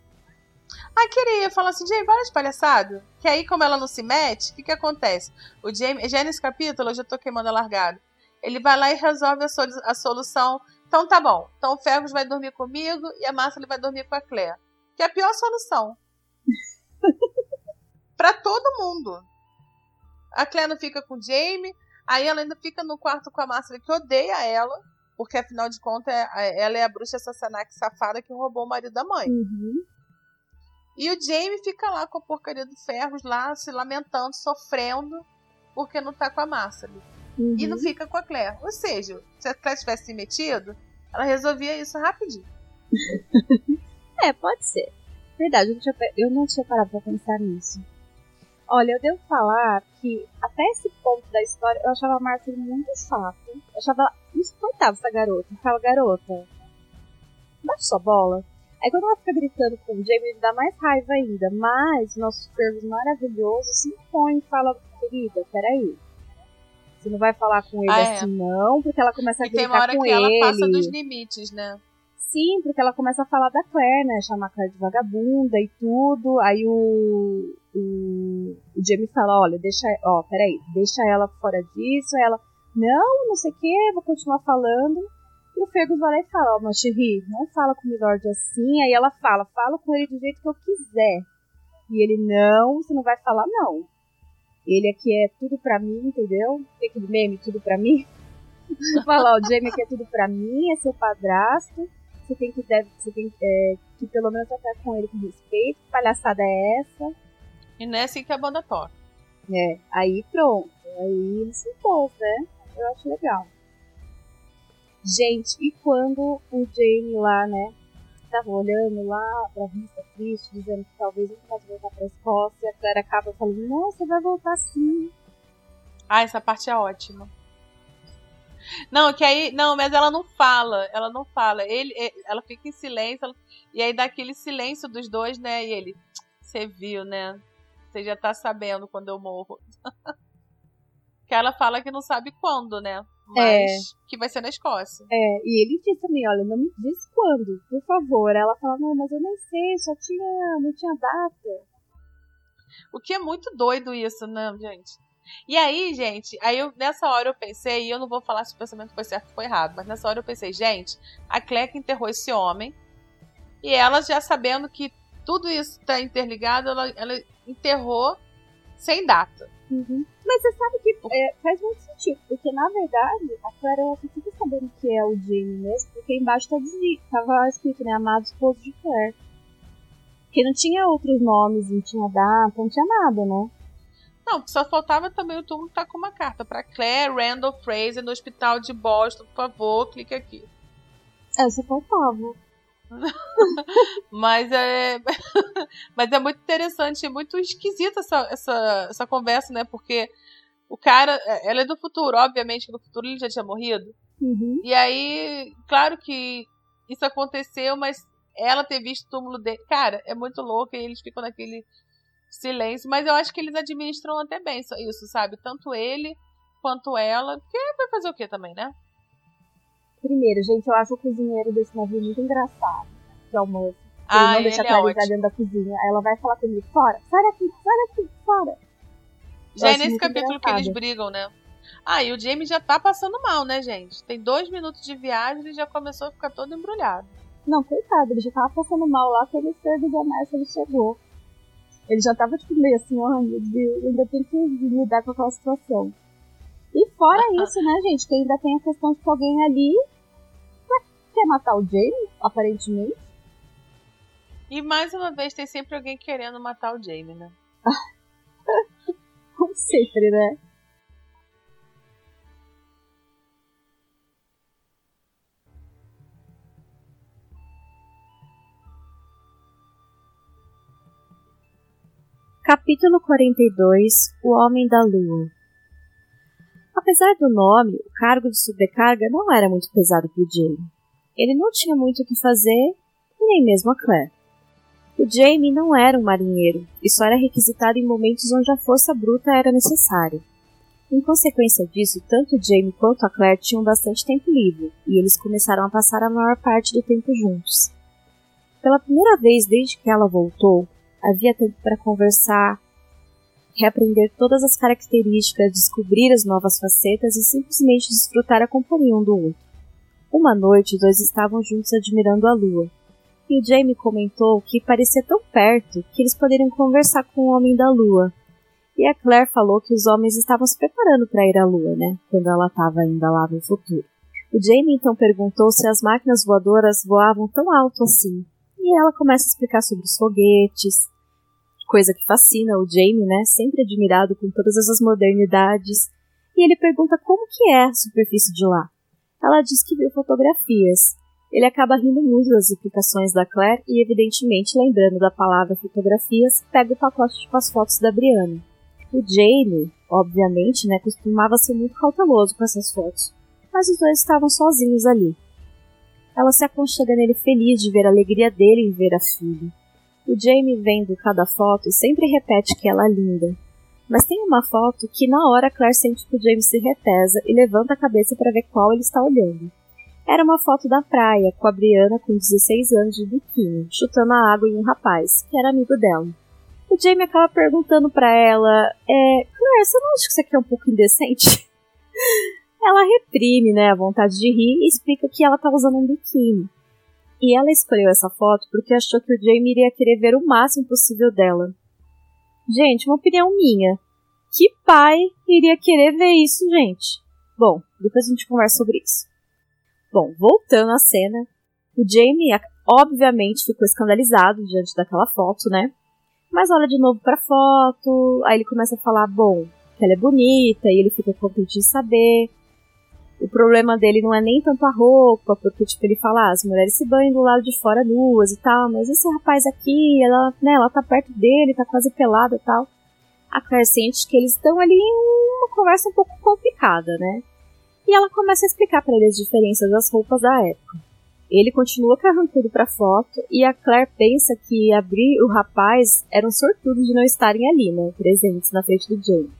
Ah, queria. Falar assim, Jamie, para de palhaçada. Que aí, como ela não se mete, o que que acontece? O Jamie, já nesse capítulo, eu já tô queimando a largada. Ele vai lá e resolve a, solu- a solução. Então tá bom. Então o Fergus vai dormir comigo e a Márcia ele vai dormir com a Claire. Que é a pior solução. pra todo mundo. A Claire não fica com o Jamie, aí ela ainda fica no quarto com a Márcia que odeia ela, porque afinal de contas é- ela é a bruxa Sassanaki safada que roubou o marido da mãe. Uhum. E o Jamie fica lá com a porcaria do Fergus lá, se lamentando, sofrendo, porque não tá com a Márcia. Uhum. E não fica com a Claire. Ou seja, se a Claire tivesse se metido, ela resolvia isso rapidinho. É, pode ser. Verdade, eu não, tinha, eu não tinha parado pra pensar nisso. Olha, eu devo falar que até esse ponto da história eu achava a Marcia muito chata. Eu achava insuportável essa garota. Eu Ficava, garota, baixa sua bola. Aí quando ela fica gritando com o Jamie, me dá mais raiva ainda. Mas o nosso Fergus maravilhoso se impõe e fala, querida, peraí. Você não vai falar com ele Ah, é. assim, não, porque ela começa a E tem gritar uma hora com que ele. ela passa dos limites, né? Sim, porque ela começa a falar da Claire, né? Chamar a Claire de vagabunda e tudo. Aí o, o, o Jamie fala, olha, deixa, ó, peraí, deixa ela fora disso. Aí ela, não, não sei o que, vou continuar falando. E o Fergus vai lá e fala, ó, Manchiri, não fala com o Milord assim. Aí ela fala, fala com ele do jeito que eu quiser. E ele, não, você não vai falar, não. Ele aqui é tudo pra mim, entendeu? Tem aquele meme, tudo pra mim. Fala, ó, o Jamie aqui é tudo pra mim, é seu padrasto você tem que deve, você tem é, que pelo menos tratar com ele com respeito. Que palhaçada é essa? E não é assim que a banda toca. É, aí pronto. Aí ele se impôs, né? Eu acho legal. Gente, e quando o Jamie lá, né, tava olhando lá pra vista triste, dizendo que talvez nunca mais voltar pra Escócia, a Claire acaba falando, não, você vai voltar sim. Ah, essa parte é ótima. Não, que aí. Não, mas ela não fala. Ela não fala. Ele, ela fica em silêncio. ela- e aí dá aquele silêncio dos dois, né? E ele. Você viu, né? Você já tá sabendo quando eu morro. que ela fala que não sabe quando, né? Mas que vai ser na Escócia. É, e ele diz também, olha, não me diz quando, por favor. Ela fala, não, mas eu nem sei, só tinha, não tinha data. O que é muito doido isso, né, gente? E aí, gente, aí eu, nessa hora eu pensei, e eu não vou falar se o pensamento foi certo ou foi errado, mas nessa hora eu pensei, gente, a que enterrou esse homem, e ela já sabendo que tudo isso está interligado, ela, ela enterrou sem data. Uhum. Mas você sabe que é, faz muito sentido, porque na verdade a Clara ela só fica sabendo que é o Jamie mesmo, porque embaixo tá dizi- tava escrito, né, amado esposo de Claire. Porque não tinha outros nomes, não tinha data, não tinha nada, né? Não, só faltava também o túmulo estar com uma carta para Claire Randall Fraser no hospital de Boston, por favor, clique aqui. É, só faltava. mas é mas é muito interessante, muito esquisita essa, essa, essa conversa, né? Porque o cara, é, ela é do futuro, obviamente que no futuro ele já tinha morrido. Uhum. E aí, claro que isso aconteceu, mas ela ter visto o túmulo dele, cara, é muito louco e eles ficam naquele silêncio, mas eu acho que eles administram até bem isso, sabe? Tanto ele quanto ela, porque vai fazer o que também, né? Primeiro, gente, eu acho o cozinheiro desse navio muito engraçado. De almoço. Ele Ah, não deixa ele a é dentro da cozinha. Aí ela vai falar com ele, fora, sai daqui, sai daqui, fora. Já é nesse capítulo que eles engraçado. brigam, né? Ah, e o Jamie já tá passando mal, né, gente? Tem dois minutos de viagem e ele já começou a ficar todo embrulhado. Não, coitado, ele já tava passando mal lá quando o Sr. da Márcia ele chegou. Ele já tava tipo meio assim, ai meu Deus, ainda tem que lidar com aquela situação. E fora isso, né, gente, que ainda tem a questão de que alguém ali quer matar o Jamie, aparentemente. E mais uma vez tem sempre alguém querendo matar o Jamie, né? Como sempre, né? Capítulo 42 O Homem da Lua Apesar do nome, o cargo de sobrecarga não era muito pesado para o Jamie. Ele não tinha muito o que fazer, nem mesmo a Claire. O Jamie não era um marinheiro e só era requisitado em momentos onde a força bruta era necessária. Em consequência disso, tanto Jamie quanto a Claire tinham bastante tempo livre e eles começaram a passar a maior parte do tempo juntos. Pela primeira vez desde que ela voltou, havia tempo para conversar, reaprender todas as características, descobrir as novas facetas e simplesmente desfrutar a companhia um do outro. Uma noite, os dois estavam juntos admirando a lua, e o Jamie comentou que parecia tão perto que eles poderiam conversar com o Homem da Lua. E a Claire falou que os homens estavam se preparando para ir à Lua, né? Quando ela estava ainda lá no futuro. O Jamie então perguntou se as máquinas voadoras voavam tão alto assim. E ela começa a explicar sobre os foguetes, coisa que fascina o Jamie, né? Sempre admirado com todas essas modernidades. E ele pergunta como que é a superfície de lá. Ela diz que viu fotografias, ele acaba rindo muito das explicações da Claire e, evidentemente, lembrando da palavra fotografias, pega o pacote com as fotos da Brianna. O Jamie, obviamente, né, costumava ser muito cauteloso com essas fotos, mas os dois estavam sozinhos ali. Ela se aconchega nele feliz de ver a alegria dele em ver a filha. O Jamie, vendo cada foto, sempre repete que ela é linda. Mas tem uma foto que na hora Claire sente que o Jamie se retesa e levanta a cabeça para ver qual ele está olhando. Era uma foto da praia, com a Brianna com 16 anos de biquíni, chutando a água em um rapaz, que era amigo dela. O Jamie acaba perguntando para ela: é, Claire, você não acha que isso aqui é um pouco indecente? ela reprime né, a vontade de rir e explica que ela estava usando um biquíni. E ela escolheu essa foto porque achou que o Jamie iria querer ver o máximo possível dela. Gente, uma opinião minha. Que pai iria querer ver isso, gente? Bom, depois a gente conversa sobre isso. Bom, voltando à cena, o Jamie obviamente ficou escandalizado diante daquela foto, né? Mas olha de novo pra foto, aí ele começa a falar, bom, que ela é bonita, e ele fica contente de saber. O problema dele não é nem tanto a roupa, porque tipo, ele fala, ah, as mulheres se banham do lado de fora nuas e tal, mas esse rapaz aqui, ela, né, ela tá perto dele, tá quase pelada e tal. A Claire sente que eles estão ali em uma conversa um pouco complicada, né? E ela começa a explicar para ele as diferenças das roupas da época. Ele continua carrancudo para foto e a Claire pensa que a Bri e o rapaz eram sortudos de não estarem ali, né, presentes na frente do Jamie.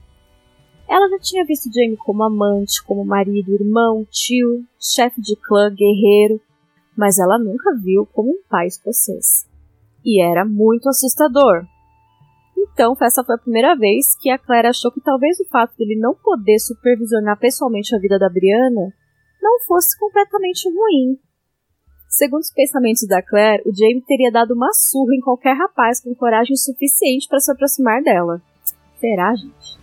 Ela já tinha visto Jamie como amante, como marido, irmão, tio, chefe de clã, guerreiro, mas ela nunca viu como um pai escocês. E era muito assustador, então, essa foi a primeira vez que a Claire achou que talvez o fato dele não poder supervisionar pessoalmente a vida da Brianna não fosse completamente ruim. Segundo os pensamentos da Claire, o Jamie teria dado uma surra em qualquer rapaz com coragem suficiente para se aproximar dela. Será, gente?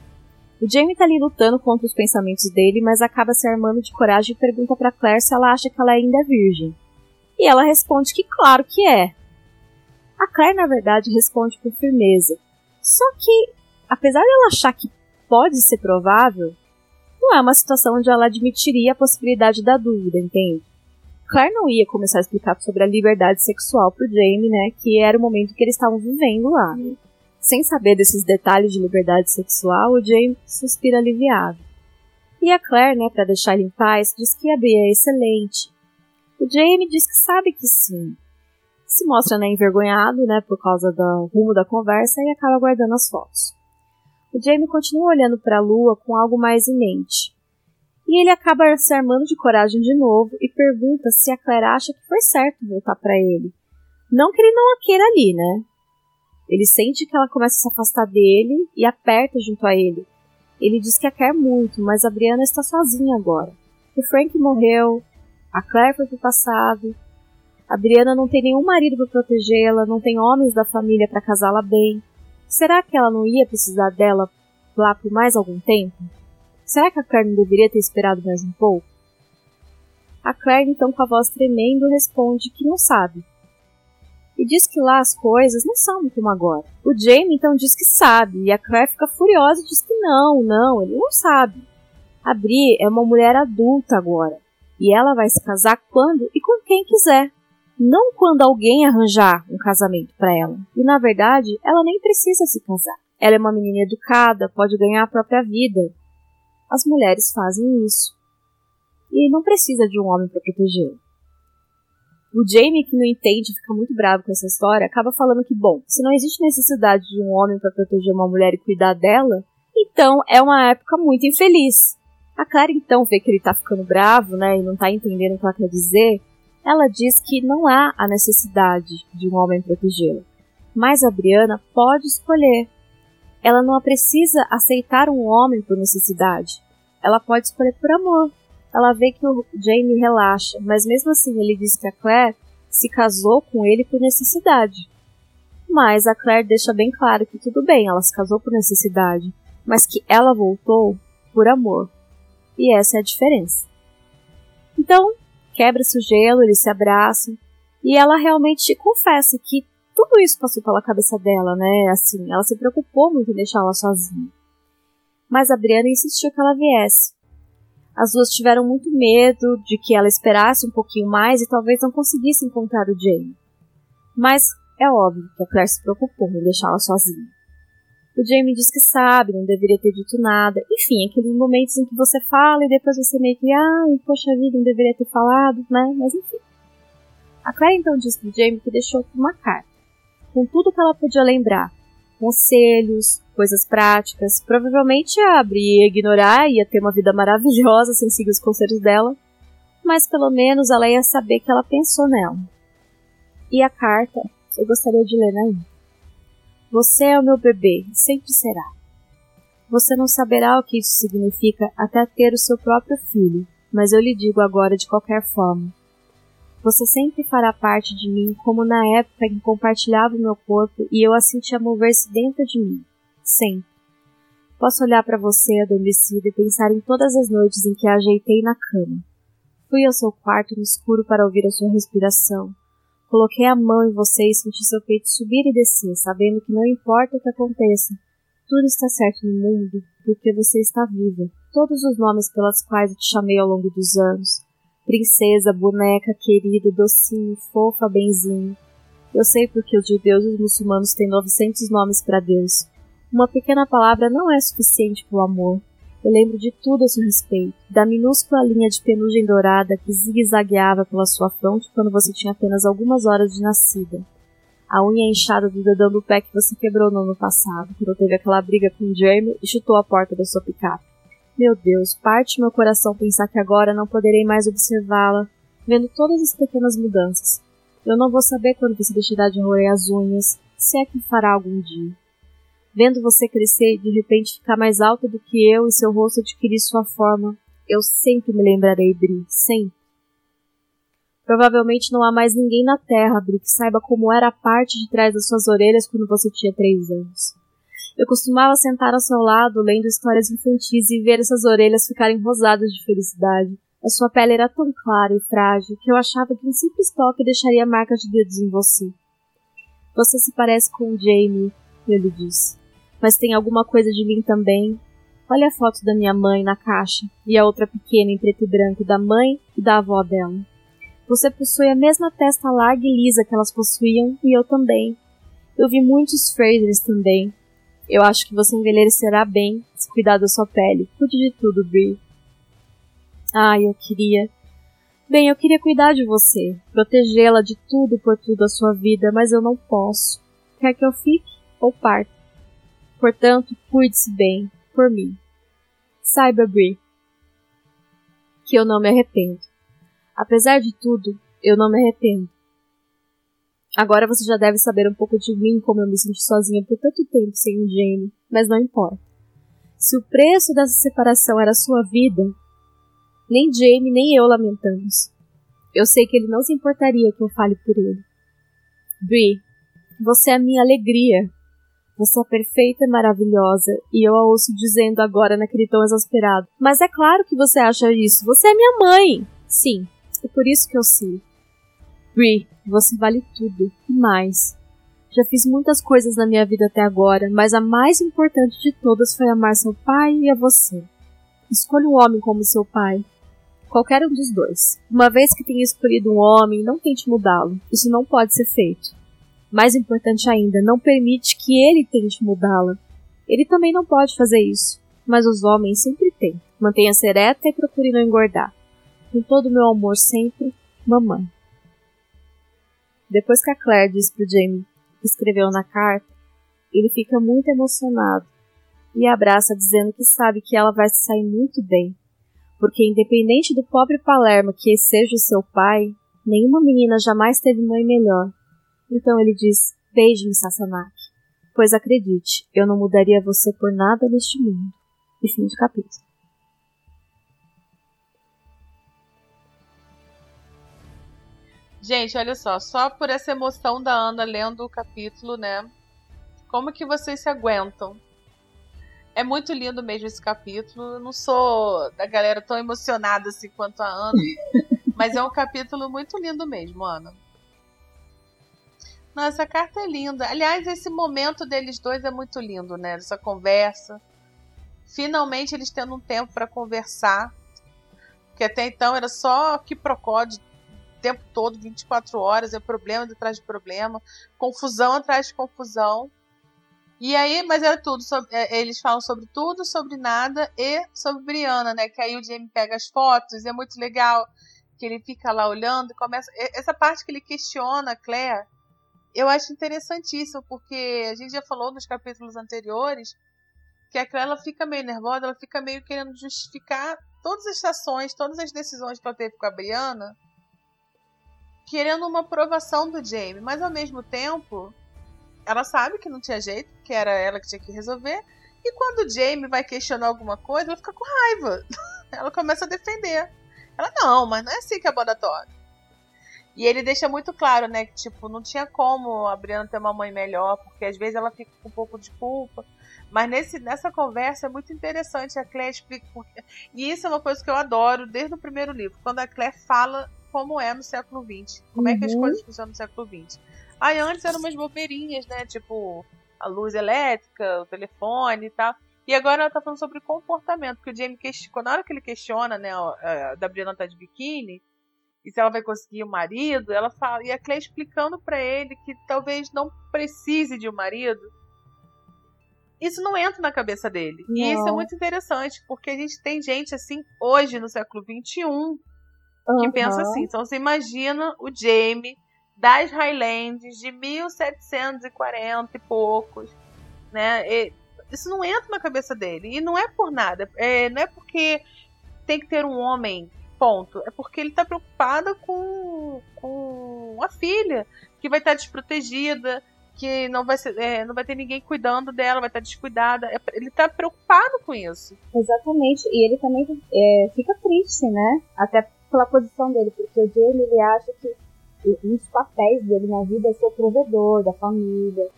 O Jamie tá ali lutando contra os pensamentos dele, mas acaba se armando de coragem e pergunta para Claire se ela acha que ela ainda é virgem. E ela responde que claro que é. A Claire, na verdade, responde com firmeza, só que, apesar dela achar que pode ser provável, não é uma situação onde ela admitiria a possibilidade da dúvida, entende? Claire não ia começar a explicar sobre a liberdade sexual pro Jamie, né? Que era o momento que eles estavam vivendo lá, né? Sem saber desses detalhes de liberdade sexual, o Jamie suspira aliviado. E a Claire, né, para deixar ele em paz, diz que a Bria é excelente. O Jamie diz que sabe que sim. Se mostra né, envergonhado, né, por causa do rumo da conversa e acaba guardando as fotos. O Jamie continua olhando para a lua com algo mais em mente. E ele acaba se armando de coragem de novo e pergunta se a Claire acha que foi certo voltar para ele. Não que ele não a queira ali, né? Ele sente que ela começa a se afastar dele e aperta junto a ele. Ele diz que a quer muito, mas a Brianna está sozinha agora. O Frank morreu, a Claire foi pro passado, a não tem nenhum marido para protegê-la, não tem homens da família para casá-la bem. Será que ela não ia precisar dela lá por mais algum tempo? Será que a Claire não deveria ter esperado mais um pouco? A Claire, então, com a voz tremendo, responde que não sabe. E diz que lá as coisas não são como agora. O Jamie, então, diz que sabe, e a Claire fica furiosa e diz que não, não, ele não sabe. A Bri é uma mulher adulta agora, e ela vai se casar quando e com quem quiser. Não quando alguém arranjar um casamento para ela. E na verdade, ela nem precisa se casar. Ela é uma menina educada, pode ganhar a própria vida, as mulheres fazem isso. E não precisa de um homem para protegê-lo. O Jamie, que não entende, fica muito bravo com essa história, acaba falando que, bom, se não existe necessidade de um homem para proteger uma mulher e cuidar dela, então é uma época muito infeliz. A Clara então vê que ele tá ficando bravo, né, e não tá entendendo o que ela quer dizer. Ela diz que não há a necessidade de um homem protegê-la. Mas a Briana pode escolher ela não precisa aceitar um homem por necessidade. Ela pode escolher por amor. Ela vê que o Jamie relaxa, mas mesmo assim ele diz que a Claire se casou com ele por necessidade. Mas a Claire deixa bem claro que tudo bem, ela se casou por necessidade, mas que ela voltou por amor. E essa é a diferença. Então, quebra-se o gelo, eles se abraçam, e ela realmente confessa que tudo isso passou pela cabeça dela, né? Assim, ela se preocupou muito em deixá-la sozinha. Mas a Brianna insistiu que ela viesse. As duas tiveram muito medo de que ela esperasse um pouquinho mais e talvez não conseguisse encontrar o Jamie. Mas é óbvio que a Claire se preocupou em deixá-la sozinha. O Jamie diz que sabe, não deveria ter dito nada. Enfim, aqueles momentos em que você fala e depois você meio que, ai, poxa vida, não deveria ter falado, né? Mas enfim. A Claire então diz pro Jamie que deixou uma carta com tudo que ela podia lembrar. Conselhos, coisas práticas. Provavelmente ia abrir e ignorar, ia ter uma vida maravilhosa sem seguir os conselhos dela, mas pelo menos ela ia saber que ela pensou nela. E a carta eu gostaria de ler ainda. Você é o meu bebê, sempre será. Você não saberá o que isso significa até ter o seu próprio filho, mas eu lhe digo agora de qualquer forma. Você sempre fará parte de mim, como na época em que compartilhava o meu corpo e eu a sentia mover-se dentro de mim. Sempre. Posso olhar para você adormecida e pensar em todas as noites em que a ajeitei na cama. Fui ao seu quarto no escuro para ouvir a sua respiração. Coloquei a mão em você e senti seu peito subir e descer, sabendo que não importa o que aconteça, tudo está certo no mundo, porque você está viva. Todos os nomes pelos quais eu te chamei ao longo dos anos, Princesa, boneca, querido, docinho, fofa, benzinho. Eu sei porque os judeus e os muçulmanos têm 900 nomes para Deus. Uma pequena palavra não é suficiente para o amor. Eu lembro de tudo a seu respeito, da minúscula linha de penugem dourada que zigue-zagueava pela sua fronte quando você tinha apenas algumas horas de nascida. A unha inchada do dedão do pé que você quebrou no ano passado, quando teve aquela briga com o Jeremy e chutou a porta da sua picape. Meu Deus, parte meu coração pensar que agora não poderei mais observá-la, vendo todas as pequenas mudanças. Eu não vou saber quando você deixará de roer as unhas, se é que fará algum dia. Vendo você crescer e de repente ficar mais alta do que eu e seu rosto adquirir sua forma, eu sempre me lembrarei, Bri, sempre. Provavelmente não há mais ninguém na Terra, Bri, que saiba como era a parte de trás das suas orelhas quando você tinha três anos. Eu costumava sentar ao seu lado, lendo histórias infantis e ver essas orelhas ficarem rosadas de felicidade. A sua pele era tão clara e frágil que eu achava que um simples toque deixaria marcas de dedos em você. Você se parece com o Jamie, eu lhe disse. Mas tem alguma coisa de mim também. Olha a foto da minha mãe na caixa e a outra pequena em preto e branco da mãe e da avó dela. Você possui a mesma testa larga e lisa que elas possuíam, e eu também. Eu vi muitos Frasers também. Eu acho que você envelhecerá bem se cuidar da sua pele. Cuide de tudo, Brie. Ai, eu queria. Bem, eu queria cuidar de você, protegê-la de tudo por tudo a sua vida, mas eu não posso. Quer que eu fique ou parta? Portanto, cuide-se bem, por mim. Saiba, Brie, que eu não me arrependo. Apesar de tudo, eu não me arrependo. Agora você já deve saber um pouco de mim, como eu me senti sozinha por tanto tempo sem o Jamie, mas não importa. Se o preço dessa separação era sua vida, nem Jamie nem eu lamentamos. Eu sei que ele não se importaria que eu fale por ele. Brie, você é a minha alegria. Você é perfeita e maravilhosa, e eu a ouço dizendo agora naquele tom exasperado. Mas é claro que você acha isso. Você é minha mãe. Sim, é por isso que eu sei. Brie, você vale tudo e mais. Já fiz muitas coisas na minha vida até agora, mas a mais importante de todas foi amar seu pai e a você. Escolha um homem como seu pai. Qualquer um dos dois. Uma vez que tenha escolhido um homem, não tente mudá-lo. Isso não pode ser feito. Mais importante ainda, não permite que ele tente mudá-la. Ele também não pode fazer isso, mas os homens sempre têm. Mantenha-se ereta e procure não engordar. Com todo o meu amor sempre, mamãe. Depois que a Claire diz pro Jamie que escreveu na carta, ele fica muito emocionado e abraça dizendo que sabe que ela vai se sair muito bem, porque independente do pobre Palermo que seja o seu pai, nenhuma menina jamais teve mãe melhor. Então ele diz: Beije-me, Sassanaki, pois acredite, eu não mudaria você por nada neste mundo. E fim de capítulo. Gente, olha só, só por essa emoção da Ana lendo o capítulo, né? Como que vocês se aguentam? É muito lindo mesmo esse capítulo. Eu não sou da galera tão emocionada assim quanto a Ana, mas é um capítulo muito lindo mesmo, Ana. Nossa, a carta é linda. Aliás, esse momento deles dois é muito lindo, né? Essa conversa. Finalmente eles tendo um tempo para conversar. Porque até então era só que procode tempo todo, 24 horas, é problema atrás de problema, confusão atrás de confusão. E aí, mas era tudo, sobre, é, eles falam sobre tudo, sobre nada e sobre Brianna, né? Que aí o Jamie pega as fotos, é muito legal que ele fica lá olhando e começa. Essa parte que ele questiona a Claire, eu acho interessantíssimo, porque a gente já falou nos capítulos anteriores que a Claire ela fica meio nervosa, ela fica meio querendo justificar todas as ações, todas as decisões que ela teve com a Brianna querendo uma aprovação do Jamie, mas ao mesmo tempo ela sabe que não tinha jeito, que era ela que tinha que resolver. E quando o Jamie vai questionar alguma coisa, ela fica com raiva. ela começa a defender. Ela, não, mas não é assim que a banda toca. E ele deixa muito claro, né, que tipo, não tinha como a Brianna ter uma mãe melhor, porque às vezes ela fica com um pouco de culpa. Mas nesse, nessa conversa é muito interessante a Claire explica. Porque... E isso é uma coisa que eu adoro desde o primeiro livro, quando a Claire fala como é no século XX. Como uhum. é que as uhum. coisas funcionam no século XX. Aí antes eram umas bobeirinhas, né? Tipo, a luz elétrica, o telefone e tal. E agora ela tá falando sobre comportamento, porque o Jamie, quando na hora que ele questiona, né, a, da Brianna tá de biquíni, e se ela vai conseguir um marido, ela fala, e a Claire explicando para ele que talvez não precise de um marido. Isso não entra na cabeça dele. Não. E isso é muito interessante, porque a gente tem gente assim hoje no século XXI que uhum. pensa assim. Então você imagina o Jamie das Highlands de 1740 e poucos, né? E isso não entra na cabeça dele. E não é por nada. É, não é porque tem que ter um homem, ponto. É porque ele está preocupado com, com a filha, que vai estar desprotegida, que não vai, ser, é, não vai ter ninguém cuidando dela, vai estar descuidada. É, ele está preocupado com isso. Exatamente. E ele também é, fica triste, né? Até pela posição dele, porque o Jamie ele acha que um dos papéis dele na vida é ser o provedor da família,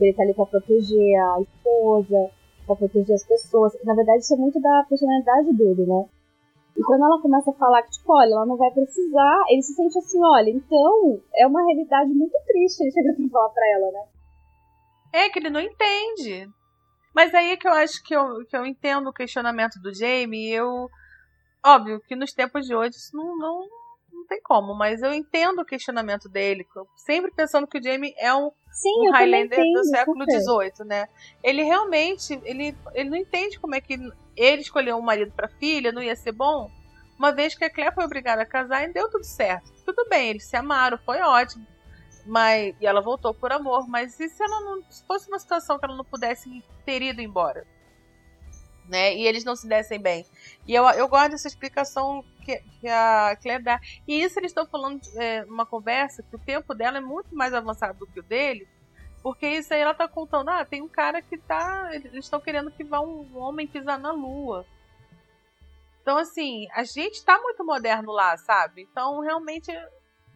ele tá ali para proteger a esposa, para proteger as pessoas. Na verdade, isso é muito da personalidade dele, né? E quando ela começa a falar que, tipo, olha, ela não vai precisar, ele se sente assim, olha, então é uma realidade muito triste ele chega pra falar pra ela, né? É que ele não entende. Mas aí é que eu acho que eu, que eu entendo o questionamento do Jamie eu Óbvio que nos tempos de hoje isso não não tem como, mas eu entendo o questionamento dele, sempre pensando que o Jamie é um, Sim, um Highlander entendo, do século. XVIII, né? Ele realmente, ele, ele não entende como é que ele escolheu um marido pra filha, não ia ser bom, uma vez que a Claire foi obrigada a casar e deu tudo certo. Tudo bem, eles se amaram, foi ótimo. Mas, e ela voltou por amor, mas e se ela não se fosse uma situação que ela não pudesse ter ido embora? Né? E eles não se dessem bem. E eu, eu gosto dessa explicação que, que a Claire dá. E isso eles estão falando é, numa conversa que o tempo dela é muito mais avançado do que o dele. Porque isso aí ela tá contando, ah, tem um cara que tá. Eles estão querendo que vá um homem pisar na lua. Então, assim, a gente tá muito moderno lá, sabe? Então, realmente,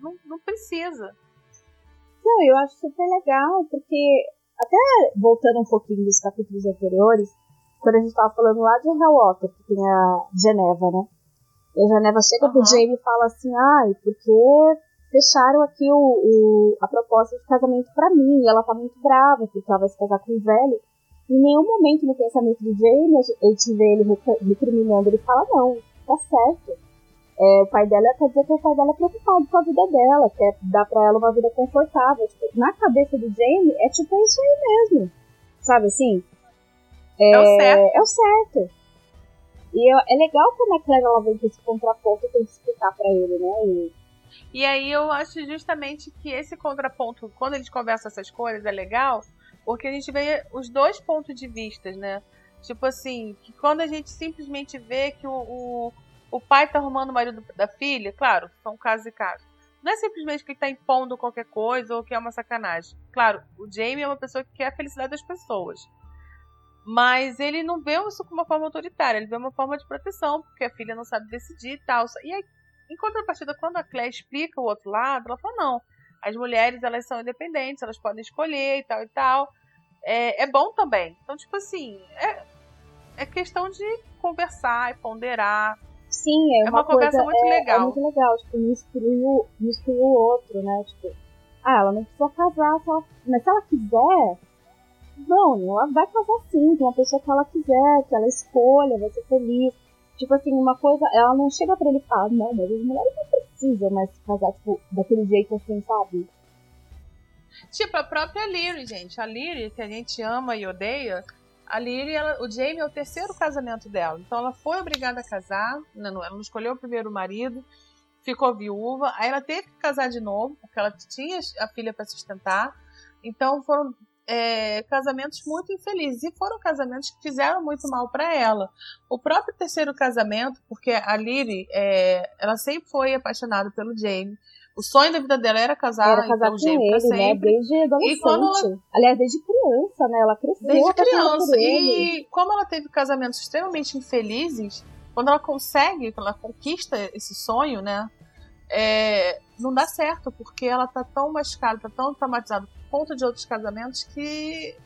não, não precisa. Não, eu acho super legal, porque até voltando um pouquinho dos capítulos anteriores, quando a gente tava falando lá de Hellwater, que tem a Geneva, né? E a Geneva chega pro Aham. Jamie e fala assim, ai, porque fecharam aqui o, o- a proposta de casamento pra mim, e ela tá muito brava, porque ela vai se casar com um velho. Em nenhum momento no pensamento do Jamie, a gente- vê ele recriminando, ele fala, não, tá certo. É, o pai dela quer dizer que o pai dela é preocupado com a vida dela, quer dar pra ela uma vida confortável. Tipo, na cabeça do Jamie, é tipo é isso aí mesmo. Sabe assim? É, o certo. É o certo. E eu- é legal quando a Claire ela vem com esse contraponto e tem que explicar pra ele, né? E, E aí eu acho justamente que esse contraponto, quando eles conversam essas coisas, é legal, porque a gente vê os dois pontos de vista, né? Tipo assim, que quando a gente simplesmente vê que o, o, o pai tá arrumando o marido da filha, claro, são casos e casos. Não é simplesmente que ele tá impondo qualquer coisa ou que é uma sacanagem. Claro, o Jamie é uma pessoa que quer a felicidade das pessoas. Mas ele não vê isso como uma forma autoritária, ele vê uma forma de proteção, porque a filha não sabe decidir e tal. E aí, em contrapartida, quando a Claire explica o outro lado, ela fala, não, as mulheres elas são independentes, elas podem escolher e tal e tal. É, é bom também. Então, tipo assim, é, é questão de conversar e ponderar. sim, é, É uma, uma conversa coisa, muito é, legal. É muito legal, tipo, não exclui o outro, né? Tipo, ah, ela não precisa casar, só... mas se ela quiser, não, ela vai casar sim, com uma pessoa que ela quiser, que ela escolha, vai ser feliz. Tipo assim, uma coisa, ela não chega pra ele e fala, não, mas as mulheres não precisam mais se casar, tipo, daquele jeito assim, sabe? Tipo, a própria Lyri, gente. A Lyri, que a gente ama e odeia, a Lyri, ela- o Jamie é o terceiro casamento dela. Então ela foi obrigada a casar, né, não- ela não escolheu o primeiro marido, ficou viúva, aí ela teve que casar de novo, porque ela tinha a filha para sustentar. Então foram é, casamentos muito infelizes. E foram casamentos que fizeram muito mal para ela. O próprio terceiro casamento, porque a Lyri, é, ela sempre foi apaixonada pelo Jamie. O sonho da vida dela era casar, Era casar com Jamie pra ele, né? sempre. Desde adolescente. quando Aliás, desde criança, né? Ela cresceu Desde criança. E como ela teve casamentos extremamente infelizes, quando ela consegue, quando ela conquista esse sonho, né? é, não dá certo, porque ela tá tão machucada, tá tão traumatizada conta de outros casamentos que